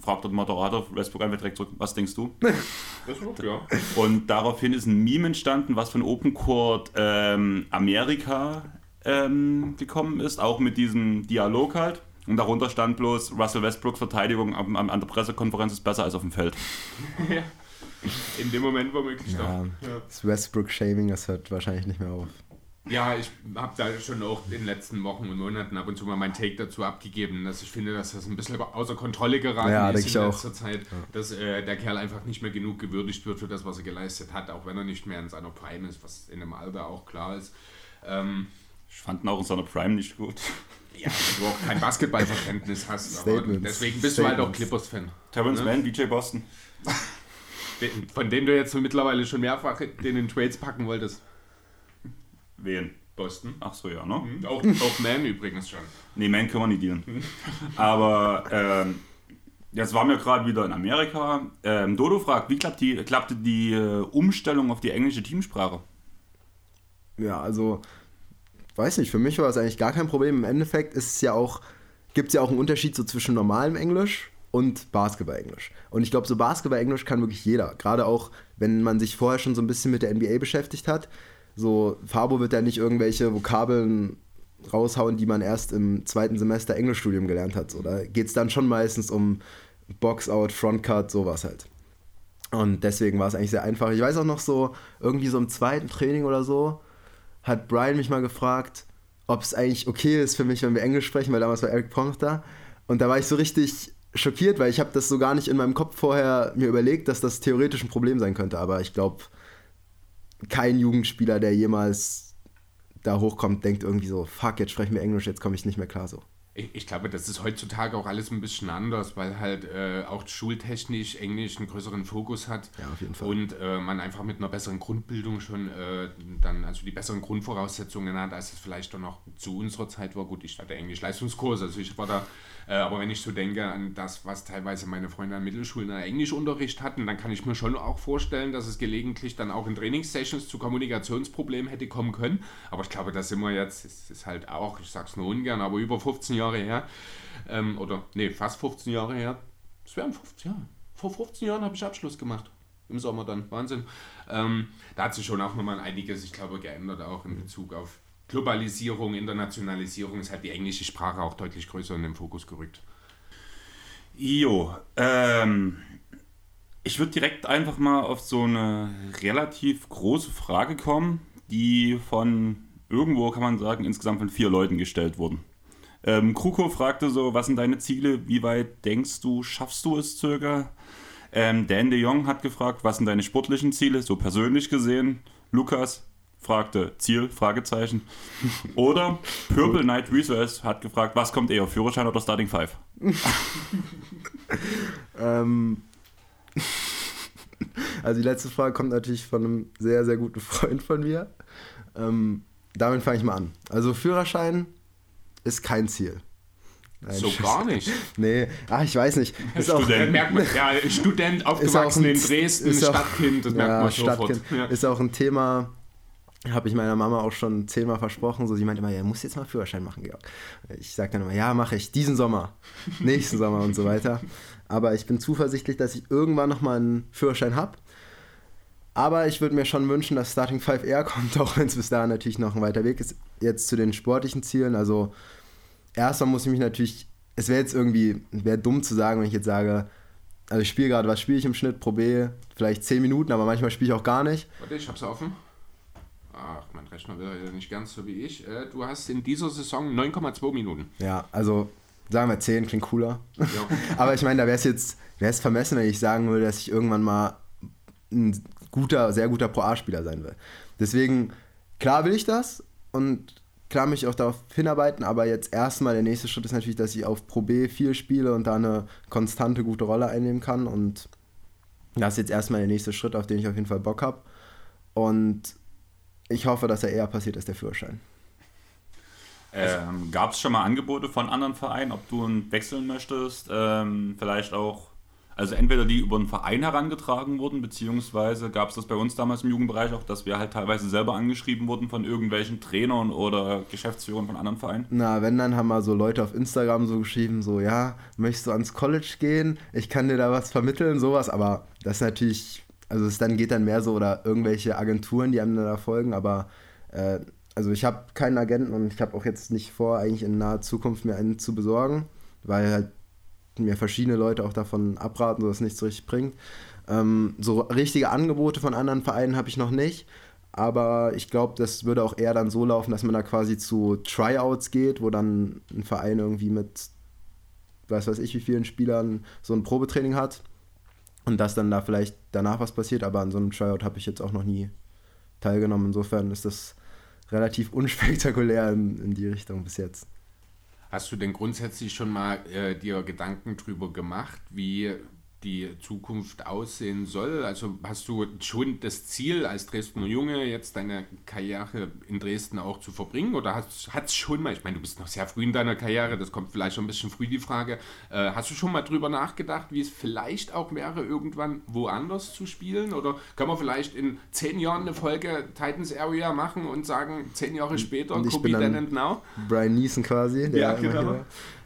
Fragt der Moderator Westbrook einfach direkt zurück, was denkst du? Wird, ja. Und daraufhin ist ein Meme entstanden, was von Open Court ähm, Amerika ähm, gekommen ist, auch mit diesem Dialog halt. Und darunter stand bloß, Russell Westbrooks Verteidigung am, am, an der Pressekonferenz ist besser als auf dem Feld. In dem Moment womöglich Ja, doch. das Westbrook-Shaming, das hört wahrscheinlich nicht mehr auf. Ja, ich habe da schon auch in den letzten Wochen und Monaten ab und zu mal meinen Take dazu abgegeben, dass ich finde, dass das ein bisschen außer Kontrolle geraten Ja, ist in auch. letzter Zeit, dass äh, der Kerl einfach nicht mehr genug gewürdigt wird für das, was er geleistet hat, auch wenn er nicht mehr in seiner Prime ist, was in dem Alter auch klar ist. Ähm, Ich fand ihn auch in seiner Prime nicht gut. Ja, wenn du auch kein Basketballverständnis hast, aber Statements. deswegen bist du halt auch Statements. Clippers-Fan. Terrence Ne? Mann, BJ Boston. Von dem du jetzt mittlerweile schon mehrfach den in Trades packen wolltest. Wen? Boston. Ach so, ja, ne? Auch, auch Man übrigens schon. Nee, Man können wir nicht dealen. Aber ähm, jetzt waren wir gerade wieder in Amerika. Ähm, Dodo fragt, wie klappt die, klappte die äh, Umstellung auf die englische Teamsprache? Ja, also, weiß nicht, für mich war es eigentlich gar kein Problem. Im Endeffekt ist es ja auch, gibt es ja auch einen Unterschied so zwischen normalem Englisch und Basketball-Englisch. Und ich glaube, so Basketball-Englisch kann wirklich jeder. Gerade auch, wenn man sich vorher schon so ein bisschen mit der NBA beschäftigt hat. So, Fabo wird ja nicht irgendwelche Vokabeln raushauen, die man erst im zweiten Semester Englischstudium gelernt hat. So, da geht es dann schon meistens um Box-Out, Frontcut, sowas halt. Und deswegen war es eigentlich sehr einfach. Ich weiß auch noch so, irgendwie so im zweiten Training oder so, hat Brian mich mal gefragt, ob es eigentlich okay ist für mich, wenn wir Englisch sprechen, weil damals war Eric Pong da. Und da war ich so richtig schockiert, weil ich habe das so gar nicht in meinem Kopf vorher mir überlegt, dass das theoretisch ein Problem sein könnte. Aber ich glaube, kein Jugendspieler, der jemals da hochkommt, denkt irgendwie so, fuck, jetzt sprechen wir Englisch, jetzt komme ich nicht mehr klar so. Ich, ich glaube, das ist heutzutage auch alles ein bisschen anders, weil halt äh, auch schultechnisch Englisch einen größeren Fokus hat. Ja, auf jeden Fall. Und äh, man einfach mit einer besseren Grundbildung schon äh, dann, also die besseren Grundvoraussetzungen hat, als es vielleicht doch noch zu unserer Zeit war. Gut, ich hatte Englisch-Leistungskurs, also ich war da, äh, aber wenn ich so denke an das, was teilweise meine Freunde an Mittelschulen an Englischunterricht hatten, dann kann ich mir schon auch vorstellen, dass es gelegentlich dann auch in Trainingssessions zu Kommunikationsproblemen hätte kommen können. Aber ich glaube, da sind wir jetzt, es ist halt auch, ich sag's nur ungern, aber über 15 Jahre her, ähm, oder nee, fast 15 Jahre her, es wären 15 Jahre. Vor 15 Jahren habe ich Abschluss gemacht. Im Sommer dann. Wahnsinn. Ähm, da hat sich schon auch nochmal einiges, ich glaube, geändert, auch in Bezug auf Globalisierung, Internationalisierung. Es hat die englische Sprache auch deutlich größer in den Fokus gerückt. Jo, ähm, ich würde direkt einfach mal auf so eine relativ große Frage kommen, die von irgendwo kann man sagen, insgesamt von vier Leuten gestellt wurden. Ähm, Kruko fragte so, was sind deine Ziele? Wie weit denkst du, schaffst du es circa? Ähm, Dan de Jong hat gefragt, was sind deine sportlichen Ziele, so persönlich gesehen? Lukas fragte Ziel, Fragezeichen. Oder Purple Knight Research hat gefragt, was kommt eher, Führerschein oder Starting Five? Ähm, also die letzte Frage kommt natürlich von einem sehr, sehr guten Freund von mir. Ähm, damit fange ich mal an. Also Führerschein ist kein Ziel. Nein, So Schuss. gar nicht. Nee, ach, ich weiß nicht. Ist auch, Student. Da merkt man, ja, Student, ist auch aufgewachsen ein, in Dresden, ist auch- Stadtkind, das merkt ja, man sofort. Stadtkind. Ja. Ist auch ein Thema, habe ich meiner Mama auch schon zehnmal versprochen. So, sie meinte immer, ja, muss jetzt mal Führerschein machen, Georg. Ich sage dann immer, ja, mache ich, diesen Sommer, nächsten Sommer und so weiter. Aber ich bin zuversichtlich, dass ich irgendwann nochmal einen Führerschein habe. Aber ich würde mir schon wünschen, dass Starting 5 eher kommt, auch wenn es bis dahin natürlich noch ein weiter Weg ist. Jetzt zu den sportlichen Zielen. Also, erstmal muss ich mich natürlich, es wäre jetzt irgendwie, wäre dumm zu sagen, wenn ich jetzt sage, also ich spiele gerade, was spiele ich im Schnitt pro B? Vielleicht 10 Minuten, aber manchmal spiele ich auch gar nicht. Warte, ich hab's offen. Ach, mein Rechner will ja nicht ganz so wie ich. Äh, Du hast in dieser Saison 9,2 Minuten. Ja, also sagen wir 10 klingt cooler. Ja. aber ich meine, da wäre es jetzt, wäre es vermessen, wenn ich sagen würde, dass ich irgendwann mal ein guter, sehr guter Pro A-Spieler sein will. Deswegen, klar will ich das und klar möchte ich auch darauf hinarbeiten, aber jetzt erstmal der nächste Schritt ist natürlich, dass ich auf Pro B viel spiele und da eine konstante, gute Rolle einnehmen kann und das ist jetzt erstmal der nächste Schritt, auf den ich auf jeden Fall Bock habe und ich hoffe, dass er eher passiert als der Führerschein. Ähm, Gab es schon mal Angebote von anderen Vereinen, ob du einen wechseln möchtest? Ähm, vielleicht auch, also entweder die über einen Verein herangetragen wurden, beziehungsweise gab es das bei uns damals im Jugendbereich auch, dass wir halt teilweise selber angeschrieben wurden von irgendwelchen Trainern oder Geschäftsführern von anderen Vereinen. Na, wenn, dann haben mal so Leute auf Instagram so geschrieben, so, ja, möchtest du ans College gehen? Ich kann dir da was vermitteln, sowas, aber das ist natürlich, also es dann geht dann mehr so, oder irgendwelche Agenturen, die einem da folgen, aber, äh, also ich habe keinen Agenten und ich habe auch jetzt nicht vor, eigentlich in naher Zukunft mir einen zu besorgen, weil halt mir verschiedene Leute auch davon abraten, so dass es nichts so richtig bringt. Ähm, so richtige Angebote von anderen Vereinen habe ich noch nicht. Aber ich glaube, das würde auch eher dann so laufen, dass man da quasi zu Tryouts geht, wo dann ein Verein irgendwie mit, weiß weiß ich, wie vielen Spielern so ein Probetraining hat. Und dass dann da vielleicht danach was passiert. Aber an so einem Tryout habe ich jetzt auch noch nie teilgenommen. Insofern ist das relativ unspektakulär in, in die Richtung bis jetzt. Hast du denn grundsätzlich schon mal äh, dir Gedanken drüber gemacht, wie die Zukunft aussehen soll? Also hast du schon das Ziel, als Dresdner Junge jetzt deine Karriere in Dresden auch zu verbringen? Oder hat es schon mal, ich meine, du bist noch sehr früh in deiner Karriere, das kommt vielleicht schon ein bisschen früh die Frage, äh, hast du schon mal drüber nachgedacht, wie es vielleicht auch wäre, irgendwann woanders zu spielen? Oder kann man vielleicht in zehn Jahren eine Folge Titans Area machen und sagen, zehn Jahre später, Und ich Kobe bin dann- then and now? Brian Neeson quasi. Der Ja, genau.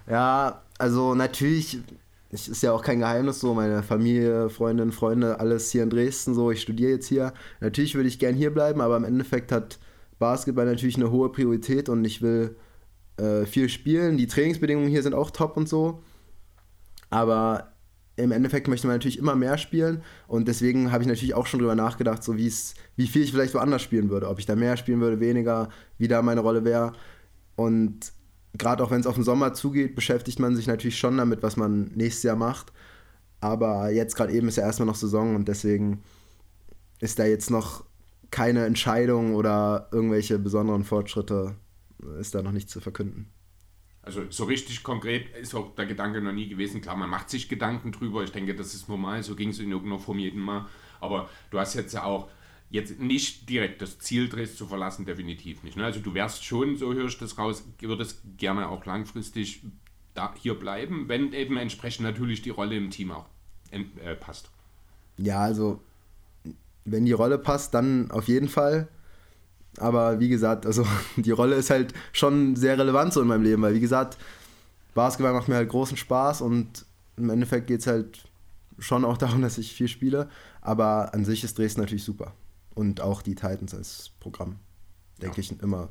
Ja, also natürlich, es ist ja auch kein Geheimnis so, meine Familie, Freundinnen, Freunde, alles hier in Dresden so, ich studiere jetzt hier. Natürlich würde ich gern hier bleiben, aber im Endeffekt hat Basketball natürlich eine hohe Priorität und ich will äh, viel spielen. Die Trainingsbedingungen hier sind auch top und so. Aber im Endeffekt möchte man natürlich immer mehr spielen und deswegen habe ich natürlich auch schon drüber nachgedacht, so wie es, wie viel ich vielleicht woanders spielen würde, ob ich da mehr spielen würde, weniger, wie da meine Rolle wäre. Und gerade auch wenn es auf den Sommer zugeht, beschäftigt man sich natürlich schon damit, was man nächstes Jahr macht. Aber jetzt gerade eben ist ja erstmal noch Saison und deswegen ist da jetzt noch keine Entscheidung oder irgendwelche besonderen Fortschritte ist da noch nicht zu verkünden. Also so richtig konkret ist auch der Gedanke noch nie gewesen. Klar, man macht sich Gedanken drüber. Ich denke, das ist normal. So ging es in irgendeiner Form jedem Mal. Aber du hast jetzt ja auch jetzt nicht direkt das Ziel, Dresden zu verlassen, definitiv nicht. Ne? Also du wärst schon, so höre ich das raus, würdest gerne auch langfristig da hier bleiben, wenn eben entsprechend natürlich die Rolle im Team auch äh, passt. Ja, also wenn die Rolle passt, dann auf jeden Fall. Aber wie gesagt, also die Rolle ist halt schon sehr relevant so in meinem Leben, weil wie gesagt, Basketball macht mir halt großen Spaß und im Endeffekt geht es halt schon auch darum, dass ich viel spiele. Aber an sich ist Dresden natürlich super. Und auch die Titans als Programm, denke ich, immer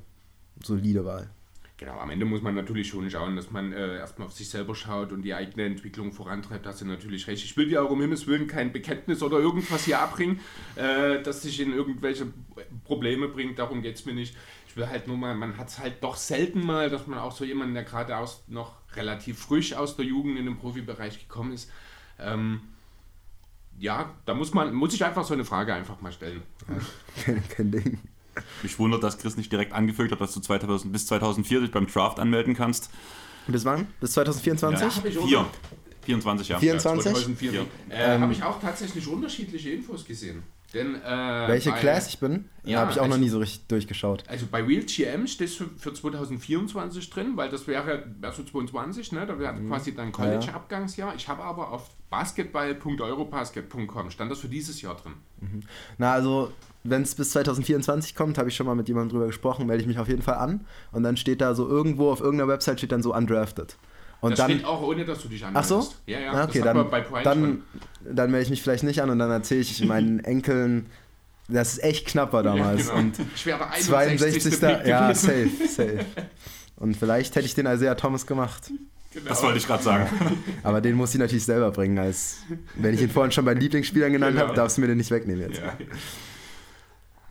solide Wahl. Genau, am Ende muss man natürlich schon schauen, dass man äh, erstmal auf sich selber schaut und die eigene Entwicklung vorantreibt. Da hast du natürlich recht. Ich will dir auch um Himmels Willen kein Bekenntnis oder irgendwas hier abbringen, äh, das dich in irgendwelche Probleme bringt. Darum geht es mir nicht. Ich ich will halt nur mal, man hat es halt doch selten mal, dass man auch so jemanden, der gerade aus noch relativ frisch aus der Jugend in den Profibereich gekommen ist, ähm, ja, da muss man, muss ich einfach so eine Frage einfach mal stellen. kein, kein Ding. Mich wundert, dass Chris nicht direkt angefügt hat, dass du 2000, bis 2004 dich beim Draft anmelden kannst. Das wann? Bis 2024? Ja, Vier. noch- 24, ja. Vier- 24? 2004. Ja. Äh, Habe ich auch tatsächlich unterschiedliche Infos gesehen. Denn, äh, Welche bei- Class ich bin? Ja, habe ich auch noch also- nie so richtig durchgeschaut. Also bei Real GM steht es für, für 2024 drin, weil das wäre, wäre so 22, ne? da wäre Mhm. quasi dein College-Abgangsjahr. Ich habe aber auf basketball.eurobasket.com stand das für dieses Jahr drin. Na, also, wenn es bis 2024 kommt, habe ich schon mal mit jemandem drüber gesprochen, melde ich mich auf jeden Fall an. Und dann steht da so irgendwo auf irgendeiner Website steht dann so undrafted. Und das dann. steht auch ohne, dass du dich Ach anmeldest. so? Ja, ja. Okay, das dann, dann, dann melde ich mich vielleicht nicht an und dann erzähle ich meinen Enkeln, dass es echt knapp war damals. Ja, genau. Und ich wäre 61. 62. Pick Ja, safe, safe. Und vielleicht hätte ich den Isaiah Thomas gemacht. Genau. Das wollte ich gerade sagen. Aber den muss ich natürlich selber bringen, als wenn ich ihn vorhin schon bei den Lieblingsspielern genannt Genau. habe, darfst du mir den nicht wegnehmen jetzt. Ja.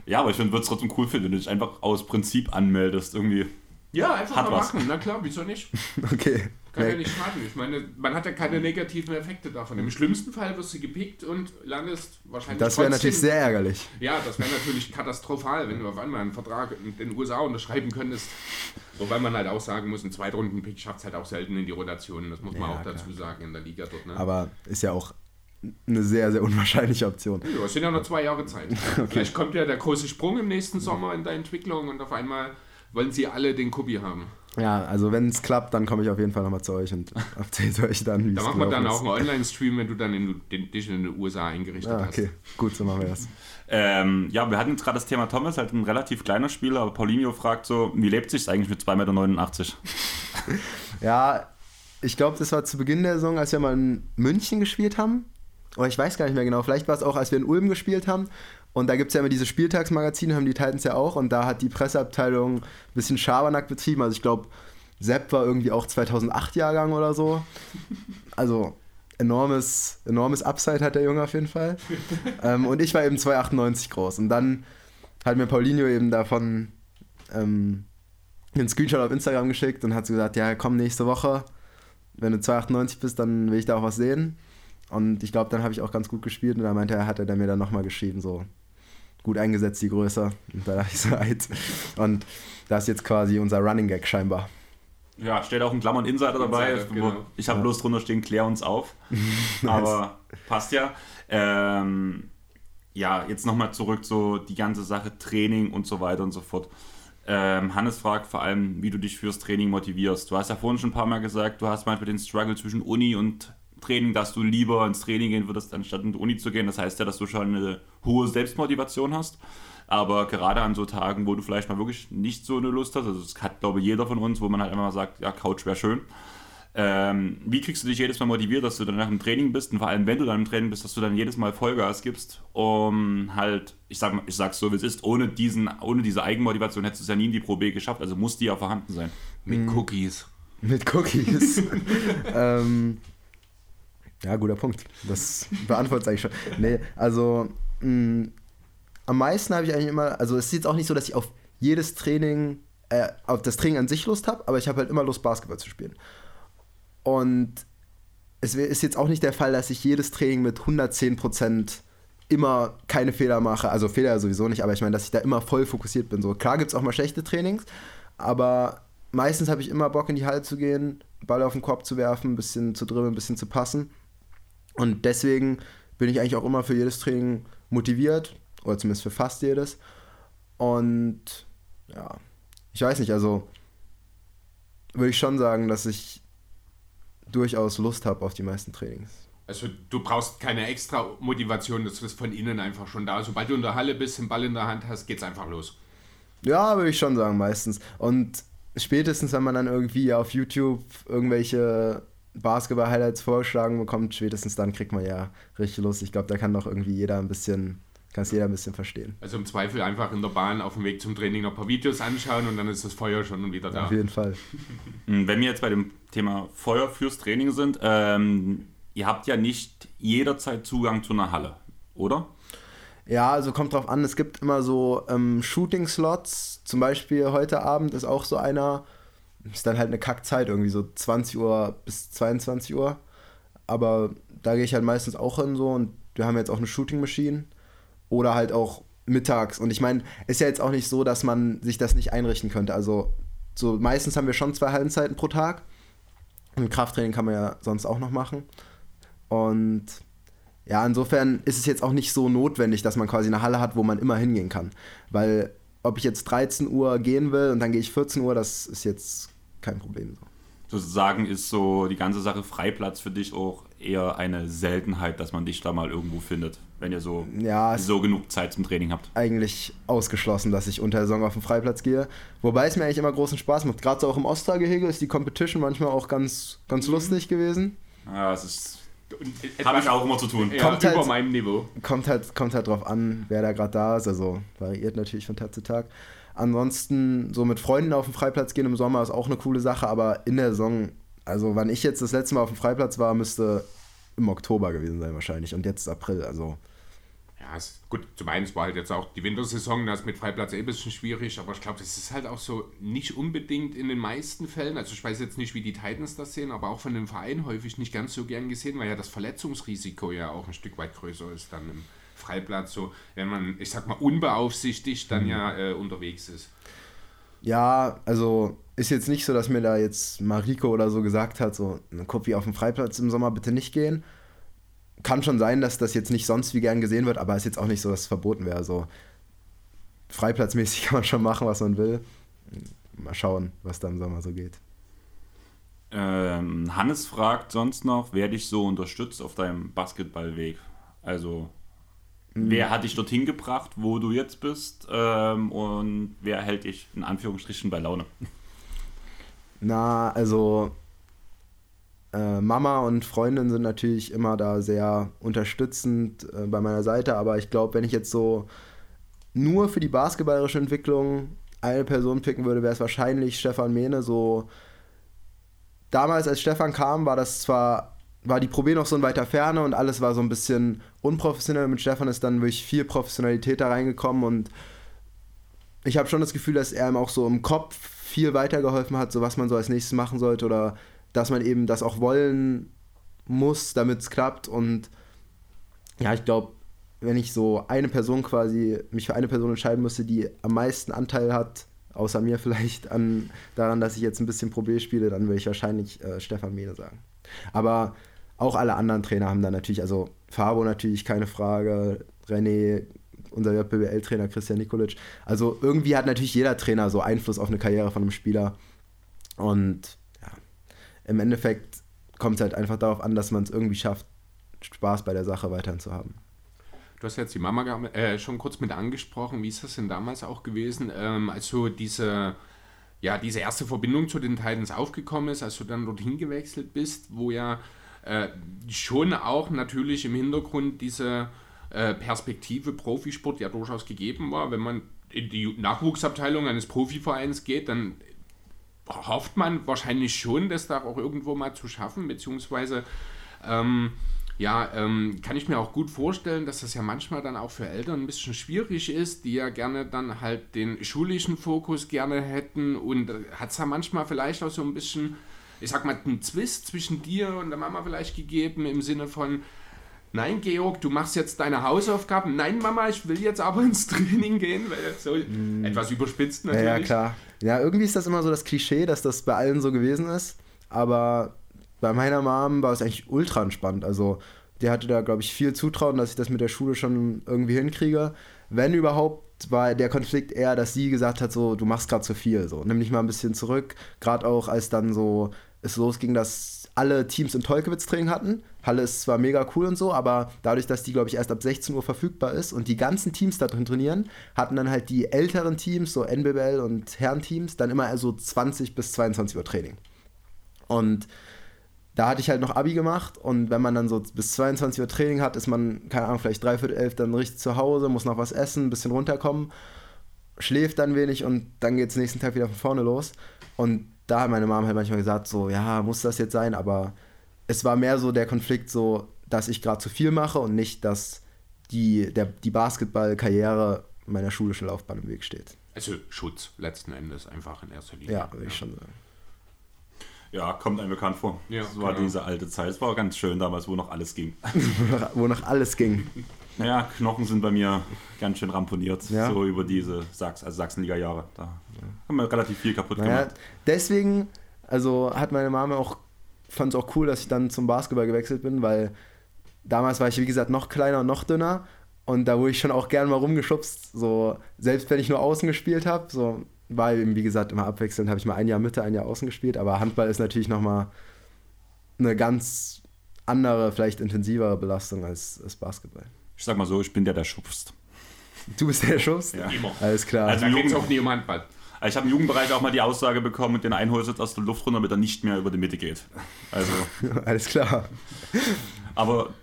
Ja, aber ich würde es trotzdem cool finden, wenn du dich einfach aus Prinzip anmeldest. Irgendwie. ja, einfach Hat mal was. machen. Na klar, wieso nicht? Okay. Kann ja Nee. nicht schaden. Ich meine, man hat ja keine negativen Effekte davon. Im schlimmsten Fall wirst du gepickt und landest wahrscheinlich Das wäre natürlich sehr ärgerlich. Ja, das wäre natürlich katastrophal, wenn du auf einmal einen Vertrag in den USA unterschreiben könntest. Wobei man halt auch sagen muss, ein Zweitrunden-Pick schafft es halt auch selten in die Rotation. Das muss man Ja, auch klar. dazu sagen in der Liga dort. Ne? Aber ist ja auch eine sehr, sehr unwahrscheinliche Option. Ja, es sind ja noch zwei Jahre Zeit. Vielleicht kommt ja der große Sprung im nächsten Sommer in der Entwicklung und auf einmal wollen sie alle den Kubi haben. Ja, also wenn es klappt, dann komme ich auf jeden Fall nochmal zu euch und erzähle euch dann, wie Da machen wir dann gelaufen auch einen Online-Stream, wenn du dann in, den, dich in den USA eingerichtet ist. Ah, hast. okay, gut, so machen wir das. Ähm, ja, wir hatten jetzt gerade das Thema Thomas, halt ein relativ kleiner Spieler, aber Paulinho fragt so, wie lebt sich eigentlich mit 2,89 Meter? Ja, ich glaube, das war zu Beginn der Saison, als wir mal in München gespielt haben. Oder ich weiß gar nicht mehr genau. Vielleicht war es auch, als wir in Ulm gespielt haben. Und da gibt es ja immer diese Spieltagsmagazine, haben die Titans ja auch. Und da hat die Presseabteilung ein bisschen Schabernack betrieben. Also ich glaube, Sepp war irgendwie auch 2008-Jahrgang oder so. Also enormes, enormes Upside hat der Junge auf jeden Fall. ähm, und ich war eben 2,98 groß. Und dann hat mir Paulinho eben davon ähm, einen Screenshot auf Instagram geschickt und hat so gesagt, ja, komm nächste Woche, wenn du 2,98 bist, dann will ich da auch was sehen. Und ich glaube, dann habe ich auch ganz gut gespielt und da meinte er, hat er mir dann nochmal geschrieben, so gut eingesetzt, die Größe. Und da dachte ich so, halt. Und das ist jetzt quasi unser Running Gag scheinbar. Ja, steht auch ein Klammern Insider dabei. Insider, genau. Ich habe Ja. bloß drunter stehen, klär uns auf. Aber passt ja. Ähm, ja, jetzt nochmal zurück zu die ganze Sache Training und so weiter und so fort. Ähm, Hannes fragt vor allem, wie du dich fürs Training motivierst. Du hast ja vorhin schon ein paar Mal gesagt, du hast manchmal den Struggle zwischen Uni und Training, dass du lieber ins Training gehen würdest, anstatt in die Uni zu gehen. Das heißt ja, dass du schon eine hohe Selbstmotivation hast. Aber gerade an so Tagen, wo du vielleicht mal wirklich nicht so eine Lust hast, also das hat glaube ich jeder von uns, wo man halt einfach mal sagt, ja, Couch wäre schön. Ähm, wie kriegst du dich jedes Mal motiviert, dass du dann nach dem Training bist und vor allem, wenn du dann im Training bist, dass du dann jedes Mal Vollgas gibst, um halt, ich sag, ich sag's so wie es ist, ohne, diesen, ohne diese Eigenmotivation hättest du es ja nie in die Pro B geschafft, also muss die ja vorhanden sein. Mit Cookies. Mit Cookies. ähm, ja, guter Punkt. Das beantwortet eigentlich schon. Nee, also mh, am meisten habe ich eigentlich immer, also es ist jetzt auch nicht so, dass ich auf jedes Training, äh, auf das Training an sich Lust habe, aber ich habe halt immer Lust, Basketball zu spielen. Und es ist jetzt auch nicht der Fall, dass ich jedes Training mit 110% immer keine Fehler mache. Also Fehler sowieso nicht, aber ich meine, dass ich da immer voll fokussiert bin. So, klar gibt es auch mal schlechte Trainings, aber meistens habe ich immer Bock in die Halle zu gehen, Ball auf den Korb zu werfen, ein bisschen zu dribbeln, ein bisschen zu passen. Und deswegen bin ich eigentlich auch immer für jedes Training motiviert, oder zumindest für fast jedes. Und ja, ich weiß nicht, also würde ich schon sagen, dass ich durchaus Lust habe auf die meisten Trainings. Also du brauchst keine extra Motivation, das ist von innen einfach schon da. Sobald du in der Halle bist, den Ball in der Hand hast, geht's einfach los. Ja, würde ich schon sagen, meistens. Und spätestens, wenn man dann irgendwie auf YouTube irgendwelche Basketball-Highlights vorgeschlagen bekommt, spätestens dann kriegt man ja richtig Lust. Ich glaube, da kann doch irgendwie jeder ein bisschen, kann es jeder ein bisschen verstehen. Also im Zweifel einfach in der Bahn auf dem Weg zum Training noch ein paar Videos anschauen und dann ist das Feuer schon wieder da. Auf jeden Fall. Hm, Wenn wir jetzt bei dem Thema Feuer fürs Training sind, ähm, ihr habt ja nicht jederzeit Zugang zu einer Halle, oder? Ja, also kommt drauf an, es gibt immer so ähm, Shooting-Slots. Zum Beispiel heute Abend ist auch so einer, ist dann halt eine Kackzeit, irgendwie so 20 Uhr bis 22 Uhr. Aber da gehe ich halt meistens auch hin so und wir haben jetzt auch eine Shooting-Maschine. Oder halt auch mittags. Und ich meine, ist ja jetzt auch nicht so, dass man sich das nicht einrichten könnte. Also so meistens haben wir schon zwei Hallenzeiten pro Tag. Und Krafttraining kann man ja sonst auch noch machen. Und ja, insofern ist es jetzt auch nicht so notwendig, dass man quasi eine Halle hat, wo man immer hingehen kann. Weil ob ich jetzt 13 Uhr gehen will und dann gehe ich 14 Uhr, das ist jetzt kein Problem. So. Sozusagen ist so die ganze Sache Freiplatz für dich auch eher eine Seltenheit, dass man dich da mal irgendwo findet, wenn ihr so, Ja, so genug Zeit zum Training habt. Eigentlich ausgeschlossen, dass ich unter der Saison auf den Freiplatz gehe. Wobei es mir eigentlich immer großen Spaß macht. Gerade so auch im Ostra-Gehege ist die Competition manchmal auch ganz, ganz lustig gewesen. Ja, es ist. Habe ich auch immer zu tun. ja, Kommt über halt- meinem Niveau. Kommt halt, kommt halt drauf an, wer da gerade da ist. Also variiert natürlich von Tag zu Tag. Ansonsten so mit Freunden auf den Freiplatz gehen im Sommer ist auch eine coole Sache, aber in der Saison, also wann ich jetzt das letzte Mal auf dem Freiplatz war, müsste im Oktober gewesen sein wahrscheinlich und jetzt ist April, also. Ja, es, gut, zum einen war halt jetzt auch die Wintersaison, das ist mit Freiplatz eh ein bisschen schwierig, aber ich glaube, das ist halt auch so nicht unbedingt in den meisten Fällen, also ich weiß jetzt nicht, wie die Titans das sehen, aber auch von dem Verein häufig nicht ganz so gern gesehen, weil ja das Verletzungsrisiko ja auch ein Stück weit größer ist dann im Freiplatz, so wenn man, ich sag mal, unbeaufsichtigt dann ja äh, unterwegs ist. Ja, also ist jetzt nicht so, dass mir da jetzt Mariko oder so gesagt hat, so, eine Kopie auf dem Freiplatz im Sommer bitte nicht gehen. Kann schon sein, dass das jetzt nicht sonst wie gern gesehen wird, aber ist jetzt auch nicht so, dass es verboten wäre. Also freiplatzmäßig kann man schon machen, was man will. Mal schauen, was da im Sommer so geht. Ähm, Hannes fragt sonst noch, wer dich so unterstützt auf deinem Basketballweg. Also, wer hat dich dorthin gebracht, wo du jetzt bist? Ähm, und wer hält dich in Anführungsstrichen bei Laune? Na, also äh, Mama und Freundin sind natürlich immer da sehr unterstützend äh, bei meiner Seite, aber ich glaube, wenn ich jetzt so nur für die basketballerische Entwicklung eine Person picken würde, wäre es wahrscheinlich Stefan Mehne. So damals, als Stefan kam, war das zwar war die Probe noch so in weiter Ferne und alles war so ein bisschen unprofessionell. Mit Stefan ist dann wirklich viel Professionalität da reingekommen und ich habe schon das Gefühl, dass er ihm auch so im Kopf viel weitergeholfen hat, so was man so als nächstes machen sollte oder dass man eben das auch wollen muss, damit es klappt. Und ja, ich glaube, wenn ich so eine Person quasi, mich für eine Person entscheiden müsste, die am meisten Anteil hat, außer mir vielleicht, an, daran, dass ich jetzt ein bisschen Pro B spiele, dann würde ich wahrscheinlich äh, Stefan Mehne sagen. Aber auch alle anderen Trainer haben da natürlich, also Fabo natürlich, keine Frage, René, unser JBL-Trainer Christian Nikolic. Also irgendwie hat natürlich jeder Trainer so Einfluss auf eine Karriere von einem Spieler. Und ja, im Endeffekt kommt es halt einfach darauf an, dass man es irgendwie schafft, Spaß bei der Sache weiterhin zu haben. Du hast jetzt die Mama äh, schon kurz mit angesprochen. Wie ist das denn damals auch gewesen, ähm, als so diese, ja, diese erste Verbindung zu den Titans aufgekommen ist, als du dann dorthin gewechselt bist, wo ja äh, schon auch natürlich im Hintergrund diese äh, Perspektive Profisport ja durchaus gegeben war. Wenn man in die Nachwuchsabteilung eines Profivereins geht, dann hofft man wahrscheinlich schon, das da auch irgendwo mal zu schaffen, beziehungsweise ähm, ja, ähm, kann ich mir auch gut vorstellen, dass das ja manchmal dann auch für Eltern ein bisschen schwierig ist, die ja gerne dann halt den schulischen Fokus gerne hätten und hat es ja manchmal vielleicht auch so ein bisschen, ich sag mal, einen Zwist zwischen dir und der Mama vielleicht gegeben im Sinne von, Nein, Georg, du machst jetzt deine Hausaufgaben. Nein, Mama, ich will jetzt aber ins Training gehen, weil so etwas überspitzt Ja, natürlich. ja, klar. Ja, irgendwie ist das immer so das Klischee, dass das bei allen so gewesen ist. Aber bei meiner Mom war es eigentlich ultra entspannt. Also, die hatte da, glaube ich, viel Zutrauen, dass ich das mit der Schule schon irgendwie hinkriege. Wenn überhaupt, war der Konflikt eher, dass sie gesagt hat, so, du machst gerade zu viel, so, nimm dich mal ein bisschen zurück. Gerade auch, als dann so es losging, dass alle Teams im Tolkewitz Training hatten. Halle ist zwar mega cool und so, aber dadurch, dass die, glaube ich, erst ab 16 Uhr verfügbar ist und die ganzen Teams da drin trainieren, hatten dann halt die älteren Teams, so NBBL und Herrenteams, dann immer so 20 bis 22 Uhr Training. Und da hatte ich halt noch Abi gemacht und wenn man dann so bis 22 Uhr Training hat, ist man, keine Ahnung, vielleicht dreiviertel elf dann richtig zu Hause, muss noch was essen, ein bisschen runterkommen, schläft dann wenig und dann geht es nächsten Tag wieder von vorne los. Und da hat meine Mom halt manchmal gesagt, so, ja, muss das jetzt sein, aber es war mehr so der Konflikt so, dass ich gerade zu viel mache und nicht, dass die, der, die Basketballkarriere meiner schulischen Laufbahn im Weg steht. Also Schutz letzten Endes einfach in erster Linie. Ja, würde ich schon sagen. Ja, kommt einem bekannt vor. Ja, das war genau. diese alte Zeit. Es war ganz schön damals, wo noch alles ging. Wo noch- Wo noch alles ging. Naja, Knochen sind bei mir ganz schön ramponiert. Ja. So über diese Sachs also Sachsenliga-Jahre. Da haben wir relativ viel kaputt Naja, gemacht. deswegen, also hat meine Mama auch, fand es auch cool, dass ich dann zum Basketball gewechselt bin, weil damals war ich, wie gesagt, noch kleiner und noch dünner und da wurde ich schon auch gern mal rumgeschubst, so, selbst wenn ich nur außen gespielt habe, so, war eben, wie gesagt, immer abwechselnd, habe ich mal ein Jahr Mitte, ein Jahr außen gespielt, aber Handball ist natürlich nochmal eine ganz andere, vielleicht intensivere Belastung als, als Basketball. Ich sag mal so, ich bin der, der schubst. Du bist der, der schubst? Ja. Immer. Alles klar. Also- Da geht es auch nie um Handball. Also Ich habe im Jugendbereich auch mal die Aussage bekommen, den einholst jetzt aus der Luft runter, damit er nicht mehr über die Mitte geht. Also, Alles klar. aber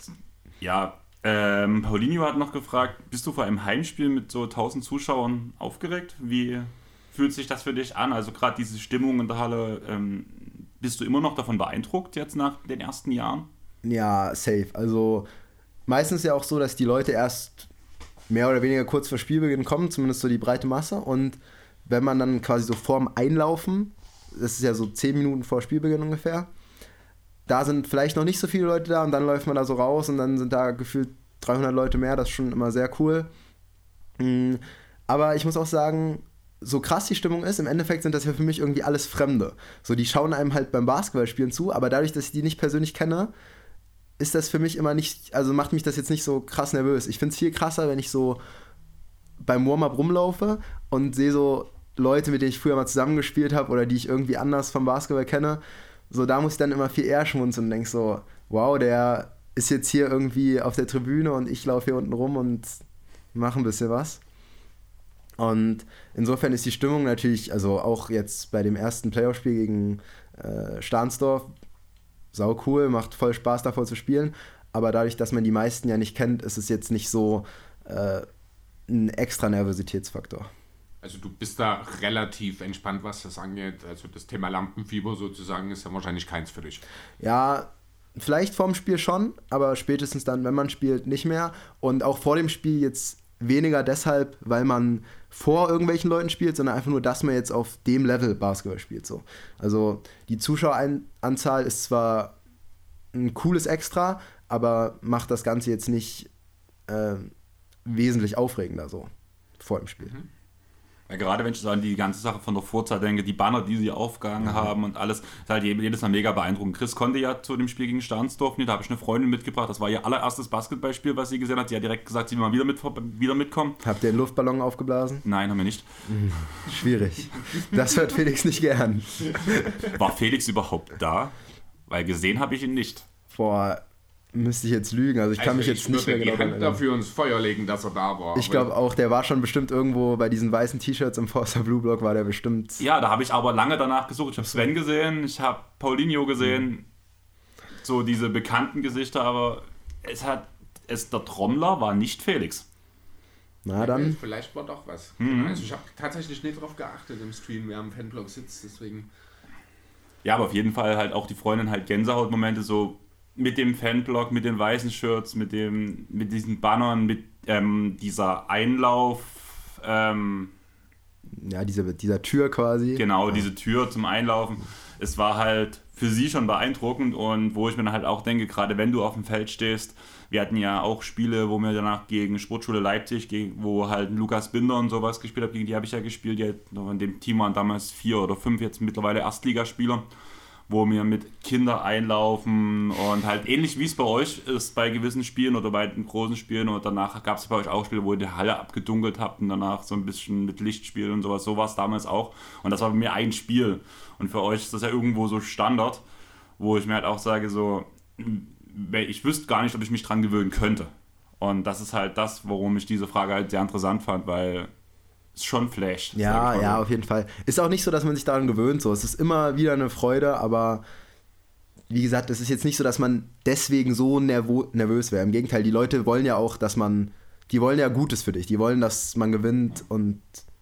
ja, ähm, Paulinho hat noch gefragt, bist du vor einem Heimspiel mit so 1000 Zuschauern aufgeregt? Wie fühlt sich das für dich an? Also gerade diese Stimmung in der Halle, ähm, bist du immer noch davon beeindruckt jetzt nach den ersten Jahren? Ja, safe. Also meistens ja auch so, dass die Leute erst mehr oder weniger kurz vor Spielbeginn kommen, zumindest so die breite Masse. Und wenn man dann quasi so vorm Einlaufen, das ist ja so 10 Minuten vor Spielbeginn ungefähr, da sind vielleicht noch nicht so viele Leute da und dann läuft man da so raus und dann sind da gefühlt 300 Leute mehr. Das ist schon immer sehr cool. Mm, Aber ich muss auch sagen, so krass die Stimmung ist, im Endeffekt sind das ja für mich irgendwie alles Fremde. So, die schauen einem halt beim Basketballspielen zu, aber dadurch, dass ich die nicht persönlich kenne, ist das für mich immer nicht, also macht mich das jetzt nicht so krass nervös. Ich finde es viel krasser, wenn ich so beim Warm-up rumlaufe und sehe so Leute, mit denen ich früher mal zusammengespielt habe oder die ich irgendwie anders vom Basketball kenne. So, da muss ich dann immer viel eher schmunzeln und denke so, wow, der ist jetzt hier irgendwie auf der Tribüne und ich laufe hier unten rum und mache ein bisschen was. Und insofern ist die Stimmung natürlich, also auch jetzt bei dem ersten Playoff-Spiel gegen äh, Stahnsdorf, sau cool, macht voll Spaß davor zu spielen. Aber dadurch, dass man die meisten ja nicht kennt, ist es jetzt nicht so äh, ein extra Nervositätsfaktor. Also du bist da relativ entspannt, was das angeht. Also das Thema Lampenfieber sozusagen ist ja wahrscheinlich keins für dich. Ja, vielleicht vorm Spiel schon, aber spätestens dann, wenn man spielt, nicht mehr. Und auch vor dem Spiel jetzt weniger deshalb, weil man vor irgendwelchen Leuten spielt, sondern einfach nur, dass man jetzt auf dem Level Basketball spielt. So. Also die Zuschaueranzahl ist zwar ein cooles Extra, aber macht das Ganze jetzt nicht äh, wesentlich aufregender so vor dem Spiel. Ja, gerade wenn ich so an die ganze Sache von der Vorzeit denke, die Banner, die sie aufgehangen haben und alles, ist halt je- jedes Mal mega beeindruckend. Chris konnte ja zu dem Spiel gegen Stahnsdorf nicht, da habe ich eine Freundin mitgebracht, das war ihr allererstes Basketballspiel, was sie gesehen hat. Sie hat direkt gesagt, sie will mal wieder, mit, wieder mitkommen. Habt ihr einen Luftballon aufgeblasen? Nein, haben wir nicht. Schwierig. Das hört Felix nicht gern. War Felix überhaupt da? Weil gesehen habe ich ihn nicht. Boah, müsste ich jetzt lügen. Also ich kann mich also jetzt nicht mehr genau die Hand daran erinnern. dafür ins Feuer legen, dass er da war. Ich glaube auch, der war schon bestimmt irgendwo bei diesen weißen T-Shirts im Forster Blue Block, war der bestimmt. Ja, da habe ich aber lange danach gesucht. Ich habe Sven gesehen, ich habe Paulinho gesehen, so diese bekannten Gesichter, aber es hat, es, der Trommler war nicht Felix. Na dann, Vielleicht war doch was. Mhm. Also ich habe tatsächlich nicht drauf geachtet im Stream, wer am Fanblog sitzt, deswegen. Ja, aber auf jeden Fall halt auch die Freundin halt Gänsehautmomente so mit dem Fanblock, mit den weißen Shirts, mit dem, mit diesen Bannern, mit ähm, dieser Einlauf, ähm, ja, diese, dieser Tür quasi. genau, diese Tür zum Einlaufen. Es war halt für sie schon beeindruckend und wo ich mir dann halt auch denke, gerade wenn du auf dem Feld stehst, wir hatten ja auch Spiele, wo wir danach gegen Sportschule Leipzig, gegen, wo halt Lukas Binder und sowas gespielt haben, gegen die habe ich ja gespielt, die halt noch in dem Team waren damals vier oder fünf, jetzt mittlerweile Erstligaspieler, wo wir mit Kindern einlaufen und halt ähnlich wie es bei euch ist bei gewissen Spielen oder bei den großen Spielen und danach gab es bei euch auch Spiele, wo ihr die Halle abgedunkelt habt und danach so ein bisschen mit Lichtspielen und sowas, so war es damals auch und das war bei mir ein Spiel und für euch ist das ja irgendwo so Standard, wo ich mir halt auch sage so, ich wüsste gar nicht, ob ich mich dran gewöhnen könnte. Und das ist halt das, warum ich diese Frage halt sehr interessant fand, weil es schon flasht. Ja, ja, auf jeden Fall. Ist auch nicht so, dass man sich daran gewöhnt. So. Es ist immer wieder eine Freude, aber wie gesagt, es ist jetzt nicht so, dass man deswegen so nervo nervös wäre. Im Gegenteil, die Leute wollen ja auch, dass man, die wollen ja Gutes für dich. Die wollen, dass man gewinnt und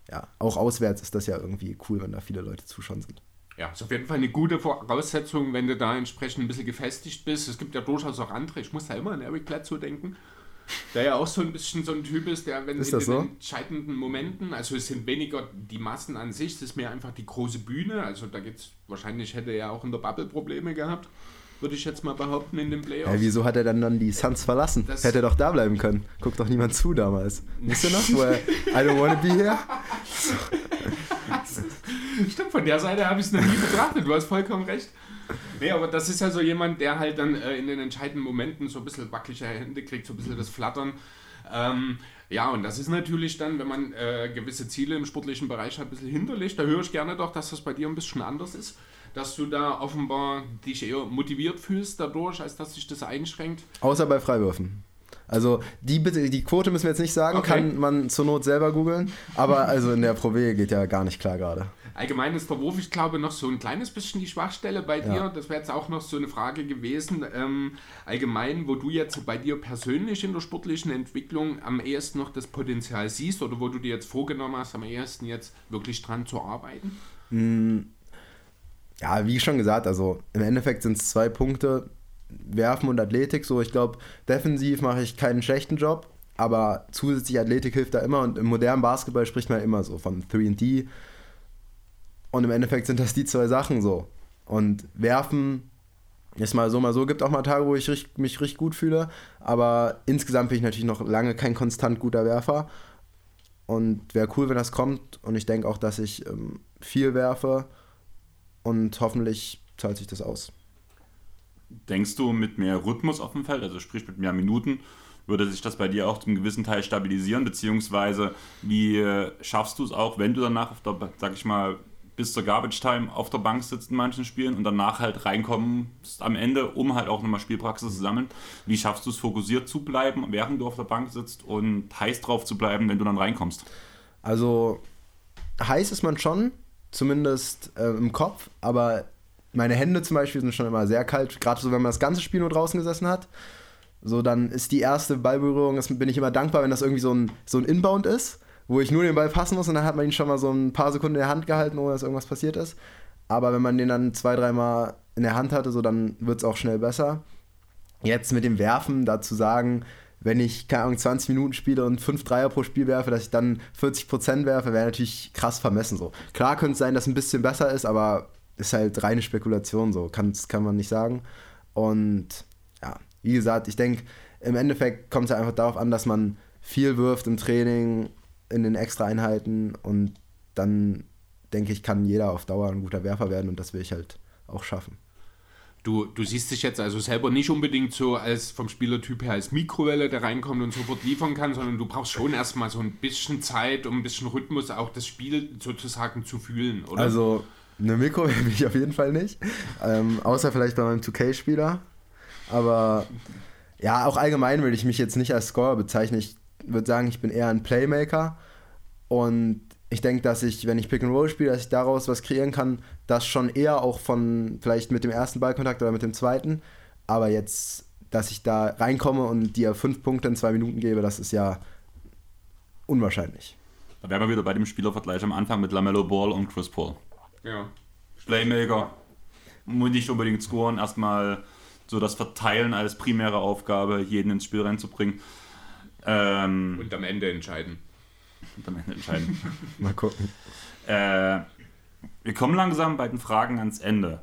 ja, auch auswärts ist das ja irgendwie cool, wenn da viele Leute zuschauen sind. Ja, ist auf jeden Fall eine gute Voraussetzung, wenn du da entsprechend ein bisschen gefestigt bist. Es gibt ja durchaus auch andere. Ich muss da immer an Eric Bledsoe denken. Der ja auch so ein bisschen so ein Typ ist, der, wenn Ist in den so? entscheidenden Momenten, also es sind weniger die Massen an sich, es ist mehr einfach die große Bühne, also da gibt's, wahrscheinlich hätte er auch in der Bubble Probleme gehabt, würde ich jetzt mal behaupten, in den Playoffs. Ja, wieso hat er dann, dann die Suns verlassen? Das- Hätte er doch da bleiben können. Guckt doch niemand zu damals. Wisst ihr noch? Wo er, I don't wanna be here? Stimmt, von der Seite habe ich es noch nie betrachtet, du hast vollkommen recht. Nee, aber das ist ja so jemand, der halt dann äh, in den entscheidenden Momenten so ein bisschen wackelige Hände kriegt, so ein bisschen das Flattern. Ähm, ja, und das ist natürlich dann, wenn man äh, gewisse Ziele im sportlichen Bereich hat, ein bisschen hinterlegt. Da höre ich gerne doch, dass das bei dir ein bisschen anders ist. Dass du da offenbar dich eher motiviert fühlst dadurch, als dass sich das einschränkt. Außer bei Freiwürfen. Also die, die Quote müssen wir jetzt nicht sagen, Okay. kann man zur Not selber googeln. Aber also in der Pro W geht ja gar nicht klar gerade. Allgemein ist der Wurf, ich glaube, noch so ein kleines bisschen die Schwachstelle bei dir. Ja. Das wäre jetzt auch noch so eine Frage gewesen. Ähm, allgemein, wo du jetzt bei dir persönlich in der sportlichen Entwicklung am ehesten noch das Potenzial siehst oder wo du dir jetzt vorgenommen hast, am ehesten jetzt wirklich dran zu arbeiten? Ja, wie schon gesagt, also im Endeffekt sind es zwei Punkte, Werfen und Athletik. So, ich glaube, defensiv mache ich keinen schlechten Job, aber zusätzlich Athletik hilft da immer und im modernen Basketball spricht man immer so von 3D. Und im Endeffekt sind das die zwei Sachen so. Und Werfen ist mal so, mal so, gibt auch mal Tage, wo ich mich richtig gut fühle, aber insgesamt bin ich natürlich noch lange kein konstant guter Werfer. Und wäre cool, wenn das kommt. Und ich denke auch, dass ich ähm, viel werfe und hoffentlich zahlt sich das aus. Denkst du, mit mehr Rhythmus auf dem Feld, also sprich mit mehr Minuten, würde sich das bei dir auch zum gewissen Teil stabilisieren? Beziehungsweise, wie äh, schaffst du es auch, wenn du danach auf der, sag ich mal, bis zur Garbage Time auf der Bank sitzt in manchen Spielen und danach halt reinkommst am Ende, um halt auch nochmal Spielpraxis zu sammeln? Wie schaffst du es, fokussiert zu bleiben, während du auf der Bank sitzt und heiß drauf zu bleiben, wenn du dann reinkommst? Also heiß ist man schon, zumindest äh, im Kopf, aber meine Hände zum Beispiel sind schon immer sehr kalt, gerade so, wenn man das ganze Spiel nur draußen gesessen hat. So, dann ist die erste Ballberührung, das bin ich immer dankbar, wenn das irgendwie so ein, so ein Inbound ist, wo ich nur den Ball passen muss und dann hat man ihn schon mal so ein paar Sekunden in der Hand gehalten, ohne dass irgendwas passiert ist. Aber wenn man den dann zwei, dreimal in der Hand hatte, so dann wird es auch schnell besser. Jetzt mit dem Werfen dazu sagen, wenn ich, keine Ahnung, 20 Minuten spiele und 5 Dreier pro Spiel werfe, dass ich dann 40% werfe, wäre natürlich krass vermessen so. Klar könnte es sein, dass es ein bisschen besser ist, aber ist halt reine Spekulation so, kann, kann man nicht sagen. Und ja, wie gesagt, ich denke, im Endeffekt kommt es einfach darauf an, dass man viel wirft im Training, in den extra Einheiten und dann denke ich, kann jeder auf Dauer ein guter Werfer werden und das will ich halt auch schaffen. Du, du siehst dich jetzt also selber nicht unbedingt so als vom Spielertyp her als Mikrowelle, der reinkommt und sofort liefern kann, sondern du brauchst schon erstmal so ein bisschen Zeit, um ein bisschen Rhythmus auch das Spiel sozusagen zu fühlen, oder? Also, eine Mikro bin ich auf jeden Fall nicht. Ähm, außer vielleicht bei meinem 2K-Spieler. Aber ja, auch allgemein würde ich mich jetzt nicht als Scorer bezeichnen. Ich würde sagen, ich bin eher ein Playmaker. Und ich denke, dass ich, wenn ich Pick and Roll spiele, dass ich daraus was kreieren kann, das schon eher auch von vielleicht mit dem ersten Ballkontakt oder mit dem zweiten. Aber jetzt, dass ich da reinkomme und dir fünf Punkte in zwei Minuten gebe, das ist ja unwahrscheinlich. Da wären wir wieder bei dem Spielervergleich am Anfang mit LaMelo Ball und Chris Paul. ja. Playmaker, muss nicht unbedingt scoren, erstmal so das Verteilen als primäre Aufgabe, jeden ins Spiel reinzubringen. Ähm, Und am Ende entscheiden. und am Ende entscheiden. Mal gucken. äh, wir kommen langsam bei den Fragen ans Ende.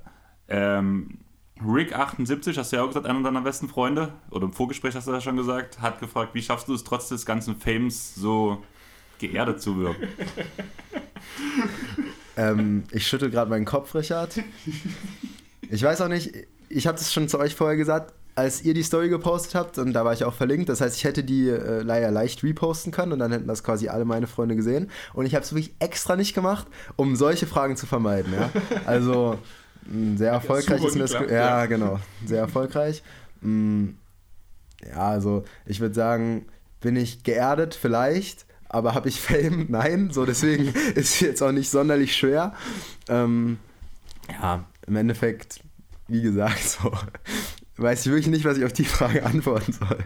Ähm, Rick78, hast du ja auch gesagt, einer deiner besten Freunde, oder im Vorgespräch hast du das schon gesagt, hat gefragt, wie schaffst du es trotz des ganzen Fames so geerdet zu wirken? Ähm, ich schüttel gerade meinen Kopf, Richard. Ich weiß auch nicht, ich habe das schon zu euch vorher gesagt, als ihr die Story gepostet habt und da war ich auch verlinkt. Das heißt, ich hätte die äh, leider leicht reposten können und dann hätten das quasi alle meine Freunde gesehen. Und ich habe es wirklich extra nicht gemacht, um solche Fragen zu vermeiden. Ja? Also sehr erfolgreich super ist mir das. geklappt, ge- Ja, ja. genau. Sehr erfolgreich. Mm, Ja, also ich würde sagen, bin ich geerdet vielleicht, aber habe ich Fame? Nein. So deswegen ist es jetzt auch nicht sonderlich schwer. Ähm, ja, im Endeffekt, wie gesagt, so weiß ich wirklich nicht, was ich auf die Frage antworten soll.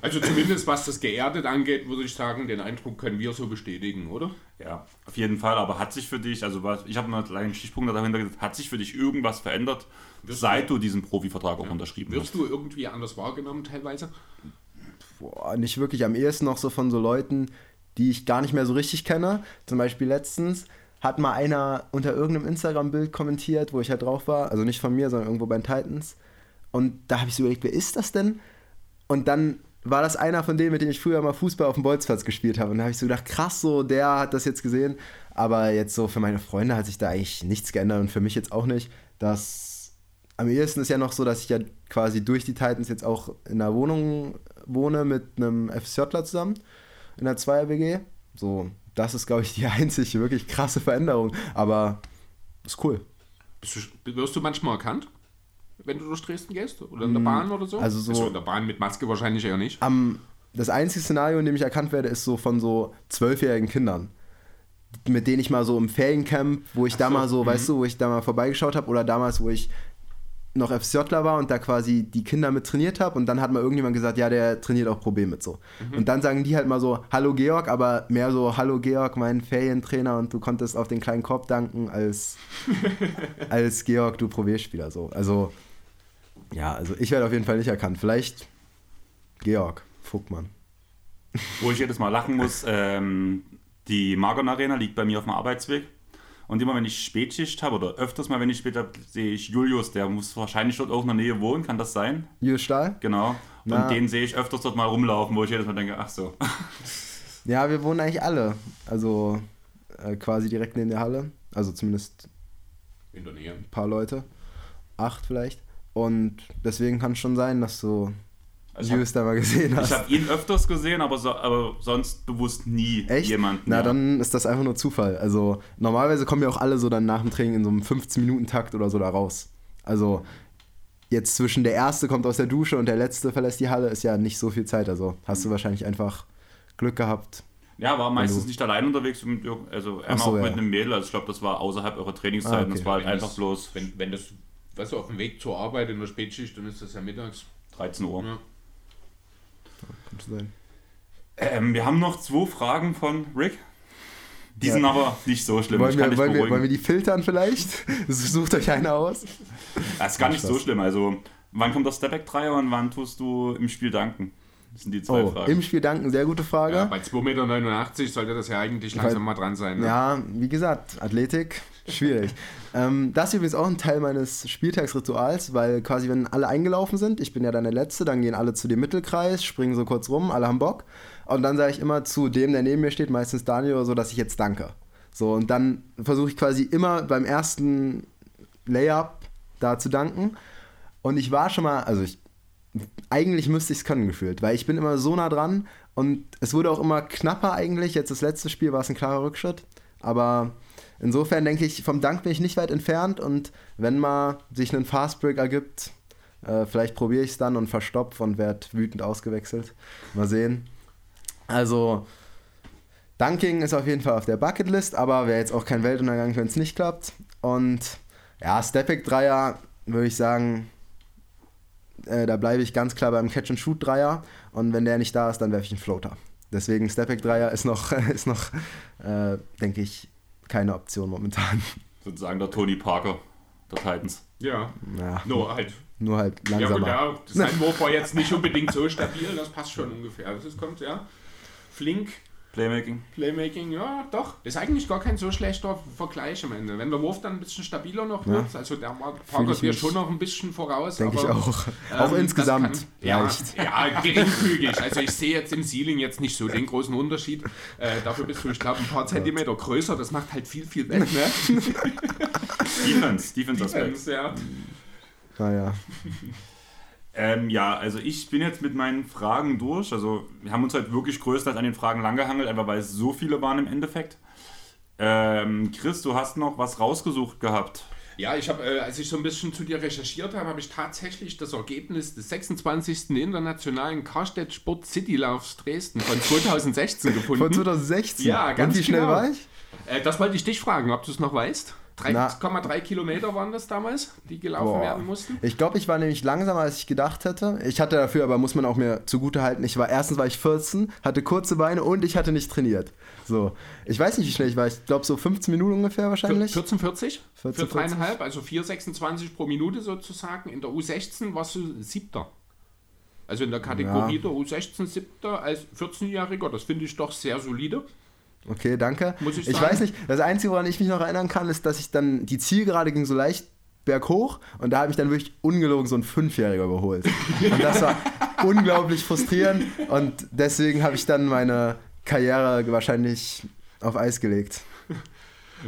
Also zumindest was das geerdet angeht, würde ich sagen, den Eindruck können wir so bestätigen, oder? Ja, auf jeden Fall, aber hat sich für dich, also was, ich habe mal einen kleinen Stichpunkt dahinter gesagt, hat sich für dich irgendwas verändert, Wirst seit du diesen Profivertrag auch unterschrieben Wirst hast? du irgendwie anders wahrgenommen teilweise? boah, nicht wirklich. Am ehesten noch so von so Leuten, die ich gar nicht mehr so richtig kenne. Zum Beispiel letztens hat mal einer unter irgendeinem Instagram-Bild kommentiert, wo ich halt drauf war. Also nicht von mir, sondern irgendwo bei den Titans. Und da habe ich so überlegt, wer ist das denn? Und dann war das einer von denen, mit denen ich früher mal Fußball auf dem Bolzplatz gespielt habe. Und da habe ich so gedacht, krass, so, der hat das jetzt gesehen. Aber jetzt so für meine Freunde hat sich da eigentlich nichts geändert und für mich jetzt auch nicht. Das am ehesten ist ja noch so, dass ich ja quasi durch die Titans jetzt auch in einer Wohnung wohne mit einem FSJler zusammen in der Zweier-WG. So, das ist, glaube ich, die einzige wirklich krasse Veränderung. Aber ist cool. Du, wirst du manchmal erkannt, wenn du durch Dresden gehst? Oder in der Bahn oder so? also so- Also in der Bahn mit Maske wahrscheinlich eher nicht. Am, das einzige Szenario, in dem ich erkannt werde, ist so von so zwölfjährigen Kindern. Mit denen ich mal so im Feriencamp, wo ich da so, mal so, mhm. weißt du, wo ich da mal vorbeigeschaut habe, oder damals, wo ich noch FSJler war und da quasi die Kinder mit trainiert habe und dann hat mal irgendjemand gesagt, ja, der trainiert auch Pro B mit so. Mhm. Und dann sagen die halt mal so, hallo Georg, aber mehr so, hallo Georg, mein Ferientrainer und du konntest auf den kleinen Korb danken als, als Georg, du Pro B-Spieler so. Also, ja, also ich werde auf jeden Fall nicht erkannt. Vielleicht Georg Vogtmann. Wo ich jedes Mal lachen muss, ähm, die Margon Arena liegt bei mir auf dem Arbeitsweg. Und immer wenn ich Spätschicht habe, oder öfters mal, wenn ich spät habe, sehe ich Julius, der muss wahrscheinlich dort auch in der Nähe wohnen, kann das sein? Julius Stahl? Genau. Na. Und den sehe ich öfters dort mal rumlaufen, wo ich jedes Mal denke, ach so. Ja, wir wohnen eigentlich alle. Also äh, quasi direkt neben der Halle. Also zumindest In der Nähe. ein paar Leute. Acht vielleicht. Und deswegen kann es schon sein, dass du Also ich Julius da mal gesehen Ich hast. habe ihn öfters gesehen, aber, so, aber sonst bewusst nie Echt? jemanden. Na, ja. dann ist das einfach nur Zufall. Also normalerweise kommen ja auch alle so dann nach dem Training in so einem 15-Minuten-Takt oder so da raus. Also jetzt zwischen der erste kommt aus der Dusche und der letzte verlässt die Halle ist ja nicht so viel Zeit. Also hast du wahrscheinlich einfach Glück gehabt. Ja, war meistens nicht allein unterwegs, mit, also einmal so, auch ja. mit einem Mädel. Also ich glaube, das war außerhalb eurer Trainingszeit. Ah, und okay. Das war halt Wenn einfach das- bloß Wenn, wenn das, weißt du, auf dem Weg zur Arbeit in der Spätschicht, dann ist das ja mittags. 13 Uhr. Ja. Könnte sein. Ähm, wir haben noch zwei Fragen von Rick. Die Ja. sind aber nicht so schlimm. Wollen ich kann wir, wollen, wir, wollen wir die filtern vielleicht? Sucht euch eine aus. das ist gar nicht Spaß. so schlimm. Also, wann kommt der Stepback-Dreier und wann tust du im Spiel danken? Das sind die zwei Oh, Fragen. im Spiel danken, sehr gute Frage. Ja, Ja, bei 2,89 Meter sollte das ja eigentlich langsam mal dran sein. Ne? wie gesagt, Athletik, schwierig. ähm, das ist übrigens auch ein Teil meines Spieltagsrituals, weil quasi, wenn alle eingelaufen sind, ich bin ja dann der Letzte, dann gehen alle zu dem Mittelkreis, springen so kurz rum, alle haben Bock. Und dann sage ich immer zu dem, der neben mir steht, meistens Daniel oder so, dass ich jetzt danke. So, und dann versuche ich quasi immer beim ersten Layup da zu danken. Und ich war schon mal, also ich, eigentlich müsste ich es können gefühlt, weil ich bin immer so nah dran und es wurde auch immer knapper eigentlich. Jetzt das letzte Spiel war es ein klarer Rückschritt, aber insofern denke ich, vom Dank bin ich nicht weit entfernt und wenn mal sich ein Fastbreak ergibt, äh, vielleicht probiere ich es dann und verstopf und werde wütend ausgewechselt. Mal sehen. Also, Dunking ist auf jeden Fall auf der Bucketlist, aber wäre jetzt auch kein Weltuntergang, wenn es nicht klappt. Und ja, Stepback-Dreier würde ich sagen, äh, da bleibe ich ganz klar beim Catch-and-Shoot-Dreier. Und wenn der nicht da ist, dann werfe ich einen Floater. Deswegen Stepback-Dreier ist noch, ist noch äh, denke ich, keine Option momentan. Sozusagen der Tony Parker der Titans. Ja. Ja, Nur halt. nur halt Ja, gut, langsamer. ja, sein Wurf war jetzt nicht unbedingt so stabil, das passt schon ungefähr. Das kommt, ja. Flink, Playmaking. Playmaking, ja, doch. Ist eigentlich gar kein so schlechter Vergleich am Ende. Wenn der Wurf dann ein bisschen stabiler noch wird, also der Parker mich- schon noch ein bisschen voraus. Denke ich auch. ähm, auch insgesamt. Kann, ja, ja, geringfügig. Also ich sehe jetzt im Ceiling jetzt nicht so den großen Unterschied. Äh, dafür bist du, ich glaube, ein paar Zentimeter größer. Das macht halt viel, viel weg. Ne? Defense. Defense-Aspekt. Defense, ja. Naja. Ähm, ja, also ich bin jetzt mit meinen Fragen durch. Also wir haben uns halt wirklich größtenteils an den Fragen langgehangelt, einfach weil es so viele waren im Endeffekt. Ähm, Chris, du hast noch was rausgesucht gehabt. Ja, ich habe, äh, als ich so ein bisschen zu dir recherchiert habe, habe ich tatsächlich das Ergebnis des 26. Internationalen Karstadt Sport City Laufs Dresden von 2016 gefunden. Von 2016. Ja, ganz Und wie schnell genau. war ich? Äh, das wollte ich dich fragen, ob du es noch weißt. Na. 3,3 Kilometer waren das damals, die gelaufen Boah. werden mussten. Ich glaube, ich war nämlich langsamer, als ich gedacht hätte. Ich hatte dafür, aber muss man auch mir zugute halten, ich war erstens war ich 14, hatte kurze Beine und ich hatte nicht trainiert. So, ich weiß nicht, wie schnell ich war. Ich glaube so 15 Minuten ungefähr wahrscheinlich. 14,40 für 14,40. dreieinhalb, also 4,26 pro Minute sozusagen. In der U16 warst du siebter. Also in der Kategorie der U16 siebter als 14-Jähriger, das finde ich doch sehr solide. Okay, danke. Muss ich ich sagen. weiß nicht, das Einzige, woran ich mich noch erinnern kann, ist, dass ich dann, die Zielgerade ging so leicht berghoch und da hat mich dann wirklich ungelogen so ein Fünfjähriger überholt. Und das war unglaublich frustrierend und deswegen habe ich dann meine Karriere wahrscheinlich auf Eis gelegt.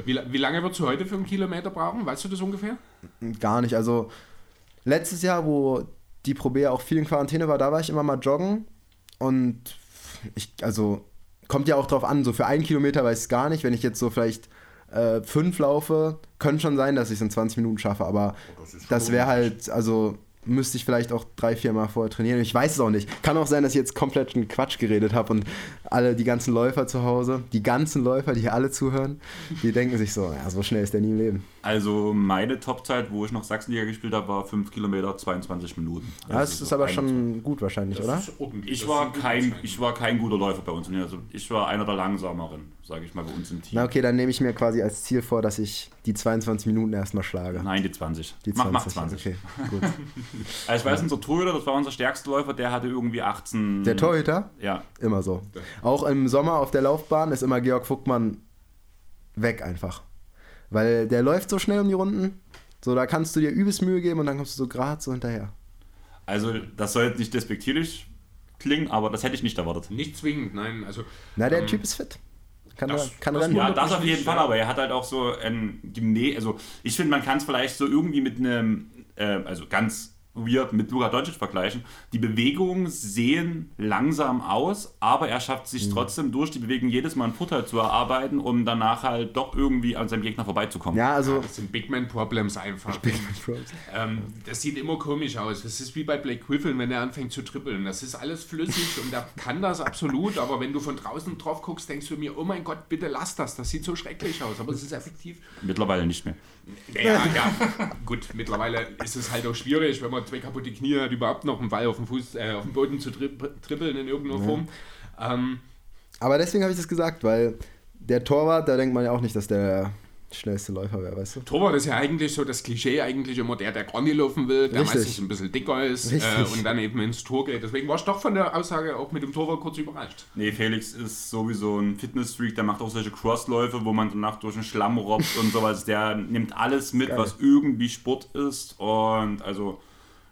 Wie, wie lange würdest du heute für einen Kilometer brauchen? Weißt du das ungefähr? Gar nicht. Also letztes Jahr, wo die Pro B auch viel in Quarantäne war, da war ich immer mal joggen und ich, also kommt ja auch drauf an, so für einen Kilometer weiß ich es gar nicht. Wenn ich jetzt so vielleicht äh, fünf laufe, könnte schon sein, dass ich es in 20 Minuten schaffe, aber das wäre halt, also müsste ich vielleicht auch drei, vier Mal vorher trainieren. Ich weiß es auch nicht. Kann auch sein, dass ich jetzt kompletten Quatsch geredet habe und alle, die ganzen Läufer zu Hause, die ganzen Läufer, die hier alle zuhören, die denken sich so, ja, so schnell ist der nie im Leben. Also meine Topzeit, wo ich noch Sachsenliga gespielt habe, war 5 Kilometer 22 Minuten. Ja, das ist aber schon gut wahrscheinlich, oder? Das ordentlich. Ich war, kein, ich war kein guter Läufer bei uns. Also ich war einer der langsameren, sage ich mal, bei uns im Team. Na okay, dann nehme ich mir quasi als Ziel vor, dass ich die 22 Minuten erstmal schlage. Nein, die 20. Die Mach, mach 20. Okay, gut. Also ich weiß, unser Torhüter, das war unser stärkster Läufer, der hatte irgendwie 18. Der Torhüter? Ja, Immer so. Auch im Sommer auf der Laufbahn ist immer Georg Fuckmann weg einfach. Weil der läuft so schnell um die Runden. So, da kannst du dir übelst Mühe geben und dann kommst du so gerade so hinterher. also das soll jetzt nicht despektierlich klingen, aber das hätte ich nicht erwartet. Nicht zwingend, nein. Also, Na, der ähm, Typ ist fit. Kann, das- kann das rennen. Ja, das auf jeden Fall, ja. aber er hat halt auch so ein Gymne, also ich finde, man kann es vielleicht so irgendwie mit einem, äh, also ganz weird mit Luka Doncic vergleichen. Die Bewegungen sehen langsam aus, aber er schafft sich trotzdem durch die Bewegung jedes Mal einen Vorteil zu erarbeiten, um danach halt doch irgendwie an seinem Gegner vorbeizukommen. Ja, also. Das sind Big Man Problems einfach. Ähm, das sieht immer komisch aus. Das ist wie bei Blake Griffin, wenn er anfängt zu trippeln. Das ist alles flüssig und er kann das absolut, aber wenn du von draußen drauf guckst, denkst du mir, oh mein Gott, bitte lass das. Das sieht so schrecklich aus, aber es ist effektiv. Mittlerweile nicht mehr. Ja, ja. Gut, mittlerweile ist es halt auch schwierig, wenn man zwei kaputte Knie hat, überhaupt noch einen Ball auf dem Fuß, äh, auf dem Boden zu tripp trippeln in irgendeiner Form. Ähm, Aber deswegen habe ich das gesagt, weil der Torwart, da denkt man ja auch nicht, dass der schnellste Läufer wäre, weißt du? Torwart ist ja eigentlich so das Klischee eigentlich immer der, der nicht laufen will, der Richtig. meistens ein bisschen dicker ist äh, und dann eben ins Tor geht. Deswegen war ich doch von der Aussage auch mit dem Torwart kurz überrascht. Nee, Felix ist sowieso ein Fitness-Freak, der macht auch solche Crossläufe, wo man danach durch den Schlamm robbt und sowas. Der nimmt alles mit, Geil. was irgendwie Sport ist. Und also,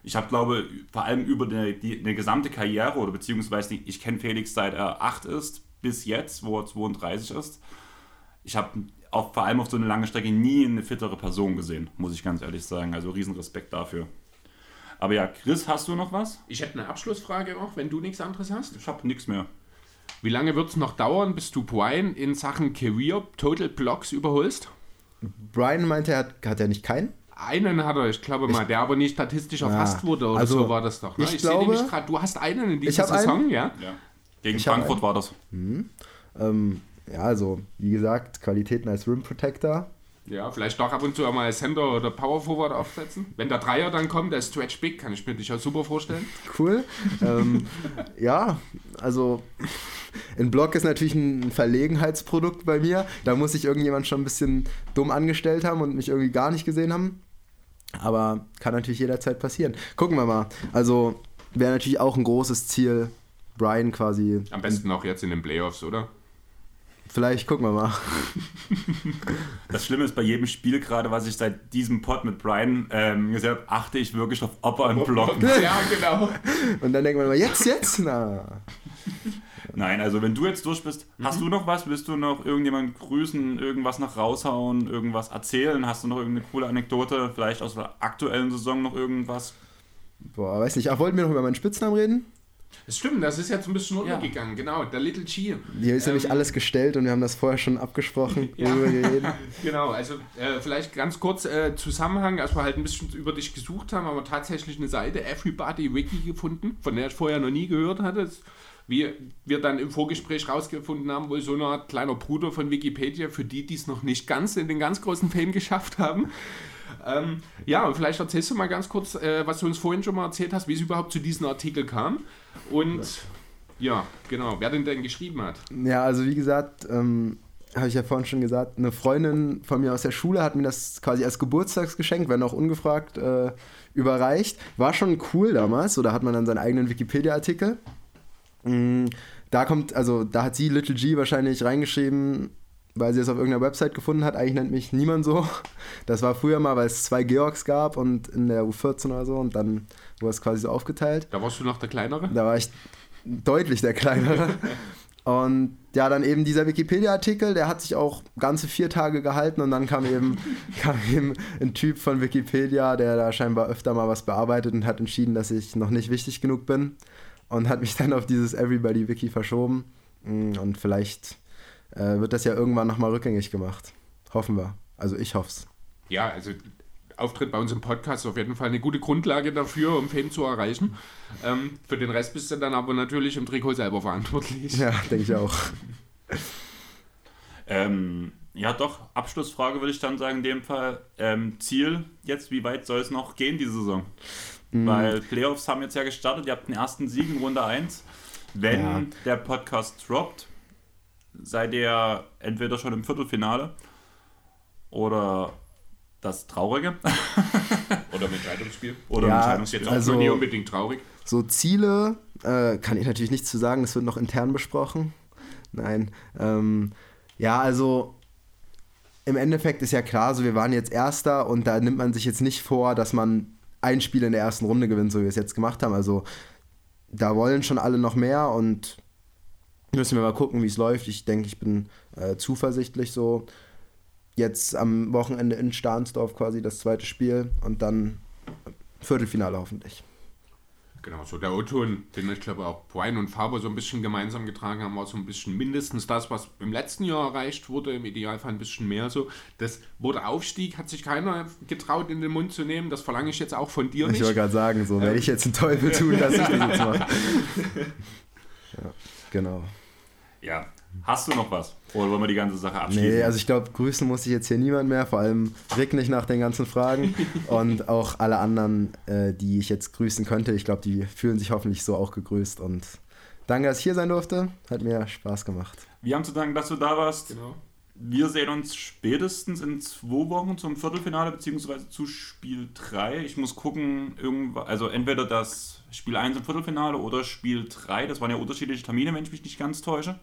ich habe, glaube vor allem über die, die, eine gesamte Karriere, oder beziehungsweise ich kenne Felix seit er 8 ist, bis jetzt, wo er 32 ist. Ich habe auch vor allem auf so eine lange Strecke nie eine fittere Person gesehen, muss ich ganz ehrlich sagen. Also riesen Respekt dafür. Aber ja, Chris, hast du noch was? Ich hätte eine Abschlussfrage noch, wenn du nichts anderes hast. Ich habe nichts mehr. Wie lange wird es noch dauern, bis du Brian in Sachen Career Total Blocks überholst? Brian meinte, er hat, hat er nicht keinen? Einen hat er, ich glaube mal, der aber nicht statistisch erfasst Ja, wurde oder also, so war das doch. Ne? ich sehe glaube- nämlich grad, du hast einen in Ich dieser Saison, einen. ja? Ja. Gegen Ich Frankfurt einen. war das. Ähm, ja, also, wie gesagt, Qualitäten als Rim Protector. Ja, vielleicht doch ab und zu einmal als Center oder Power Forward aufsetzen. Wenn der Dreier dann kommt, der Stretch Big, kann ich mir dich auch super vorstellen. Cool. ähm, ja, also ein Block ist natürlich ein Verlegenheitsprodukt bei mir. Da muss sich irgendjemand schon ein bisschen dumm angestellt haben und mich irgendwie gar nicht gesehen haben. Aber kann natürlich jederzeit passieren. Gucken wir mal. Also wäre natürlich auch ein großes Ziel, Brian quasi. Am besten auch jetzt in den Playoffs, oder? Vielleicht gucken wir mal. Das Schlimme ist bei jedem Spiel, gerade was ich seit diesem Pod mit Brian ähm, gesagt habe, achte ich wirklich auf ob er einen Block. Ja, genau. Und dann denkt man immer, jetzt, jetzt? Na. Nein, also wenn du jetzt durch bist, hast Mhm. du noch was? Willst du noch irgendjemanden grüßen, irgendwas noch raushauen, irgendwas erzählen? Hast du noch irgendeine coole Anekdote? Vielleicht aus der aktuellen Saison noch irgendwas? Boah, weiß nicht. Ach, wollten wir noch über meinen Spitznamen reden? Das stimmt, das ist jetzt ein bisschen untergegangen, genau. Der Little G. Hier ist nämlich Ähm, alles gestellt und wir haben das vorher schon abgesprochen, Ja. worüber wir reden. Genau, also äh, vielleicht ganz kurz äh, Zusammenhang, als wir halt ein bisschen über dich gesucht haben, haben wir tatsächlich eine Seite Everybody Wiki gefunden, von der ich vorher noch nie gehört hatte. Das- Wie wir dann im Vorgespräch rausgefunden haben, wohl so eine Art kleiner Bruder von Wikipedia, für die, die es noch nicht ganz in den ganz großen Fame geschafft haben. Ähm, ja, und vielleicht erzählst du mal ganz kurz, äh, was du uns vorhin schon mal erzählt hast, wie es überhaupt zu diesem Artikel kam. Und ja, genau, wer den denn geschrieben hat. Ja, also wie gesagt, ähm, habe ich ja vorhin schon gesagt, eine Freundin von mir aus der Schule hat mir das quasi als Geburtstagsgeschenk, wenn auch ungefragt, äh, überreicht. War schon cool damals, so da hat man dann seinen eigenen Wikipedia-Artikel. Mm, Da kommt, also da hat sie Little G wahrscheinlich reingeschrieben, weil sie es auf irgendeiner Website gefunden hat. Eigentlich nennt mich niemand so. Das war früher mal, weil es zwei Georgs gab und in der U14 oder so und dann wurde es quasi so aufgeteilt. Da warst du noch der Kleinere? Da war ich deutlich der Kleinere. Und ja, dann eben dieser Wikipedia-Artikel, der hat sich auch ganze vier Tage gehalten und dann kam eben, kam eben ein Typ von Wikipedia, der da scheinbar öfter mal was bearbeitet und hat entschieden, dass ich noch nicht wichtig genug bin und hat mich dann auf dieses Everybody-Wiki verschoben. Und vielleicht äh, wird das ja irgendwann nochmal rückgängig gemacht. Hoffen wir. Also ich hoff's. Ja, also Auftritt bei uns im Podcast ist auf jeden Fall eine gute Grundlage dafür, um Fame zu erreichen. Ähm, für den Rest bist du dann aber natürlich im Trikot selber verantwortlich. Ja, denke ich auch. Ähm, ja, doch, Abschlussfrage würde ich dann sagen, in dem Fall. Ähm, Ziel jetzt, wie weit soll es noch gehen diese Saison? Mhm. Weil Playoffs haben jetzt ja gestartet, ihr habt den ersten Sieg in Runde 1. Wenn Ja. der Podcast droppt, seid ihr entweder schon im Viertelfinale oder das Traurige Oder mit Entscheidungsspiel. oder Ja, im Entscheidungsspiel. auch Also- nie unbedingt traurig. So Ziele äh, kann ich natürlich nichts zu sagen, das wird noch intern besprochen. Nein. Ähm, ja, also im Endeffekt ist ja klar, so wir waren jetzt Erster und da nimmt man sich jetzt nicht vor, dass man ein Spiel in der ersten Runde gewinnt, so wie wir es jetzt gemacht haben. Also da wollen schon alle noch mehr und müssen wir mal gucken, wie es läuft. Ich denke, ich bin äh, zuversichtlich so. Jetzt am Wochenende in Stahnsdorf quasi das zweite Spiel und dann Viertelfinale hoffentlich. Genau, so der O-Ton, den ich glaube auch Brian und Faber so ein bisschen gemeinsam getragen haben, war so ein bisschen mindestens das, was im letzten Jahr erreicht wurde, im Idealfall ein bisschen mehr so. Das wurde Aufstieg, hat sich keiner getraut in den Mund zu nehmen, das verlange ich jetzt auch von dir Ich nicht. wollte gerade sagen, so werde ich jetzt einen Teufel tun, dass ich das jetzt mache. Ja, genau. Ja. Hast du noch was? Oder wollen wir die ganze Sache abschließen? Nee, also ich glaube, grüßen muss ich jetzt hier niemand mehr, vor allem Rick nicht nach den ganzen Fragen und auch alle anderen, äh, die ich jetzt grüßen könnte. Ich glaube, die fühlen sich hoffentlich so auch gegrüßt und danke, dass ich hier sein durfte. Hat mir Spaß gemacht. Wir haben zu danken, dass du da warst. Genau. Wir sehen uns spätestens in zwei Wochen zum Viertelfinale beziehungsweise zu Spiel 3. Ich muss gucken, irgendwann, also entweder das Spiel 1 im Viertelfinale oder Spiel 3. Das waren ja unterschiedliche Termine, wenn ich mich nicht ganz täusche.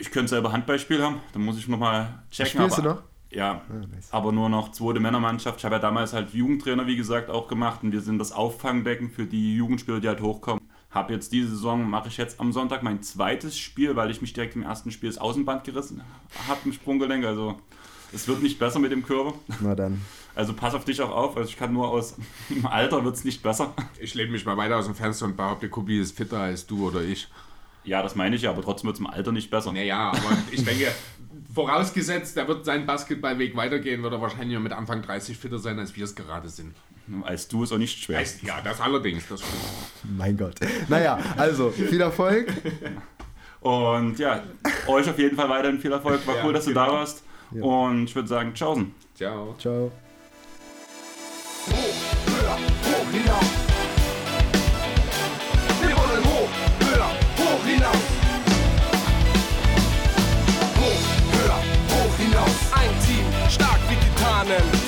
Ich könnte selber Handballspiel haben, dann muss ich nochmal checken. Spielst aber, du noch? Ja, Ah, nice. aber nur noch zweite Männermannschaft. Ich habe ja damals halt Jugendtrainer, wie gesagt, auch gemacht und wir sind das Auffangbecken für die Jugendspieler, die halt hochkommen. Habe jetzt diese Saison, mache ich jetzt am Sonntag mein zweites Spiel, weil ich mich direkt im ersten Spiel das Außenband gerissen habe im Sprunggelenk. Also es wird nicht besser mit dem Körper. Na dann. Also pass auf dich auch auf. Also ich kann nur aus im Alter wird es nicht besser. Ich lehne mich mal weiter aus dem Fenster und behaupte, Kubi ist fitter als du oder ich. Ja, das meine ich ja, aber trotzdem wird es im Alter nicht besser. Naja, aber ich denke, vorausgesetzt, er wird seinen Basketballweg weitergehen, wird er wahrscheinlich mit Anfang 30 fitter sein, als wir es gerade sind. Als du ist auch nicht schwer. Heißt, ja, das allerdings, das. Mein Gott. Naja, also viel Erfolg. Und ja, euch auf jeden Fall weiterhin viel Erfolg. War Ja, cool, dass du genau. da warst. Ja. Und ich würde sagen, tschaußen. Ciao. Ciao. Hoch, höher, hoch hinaus. Hoch,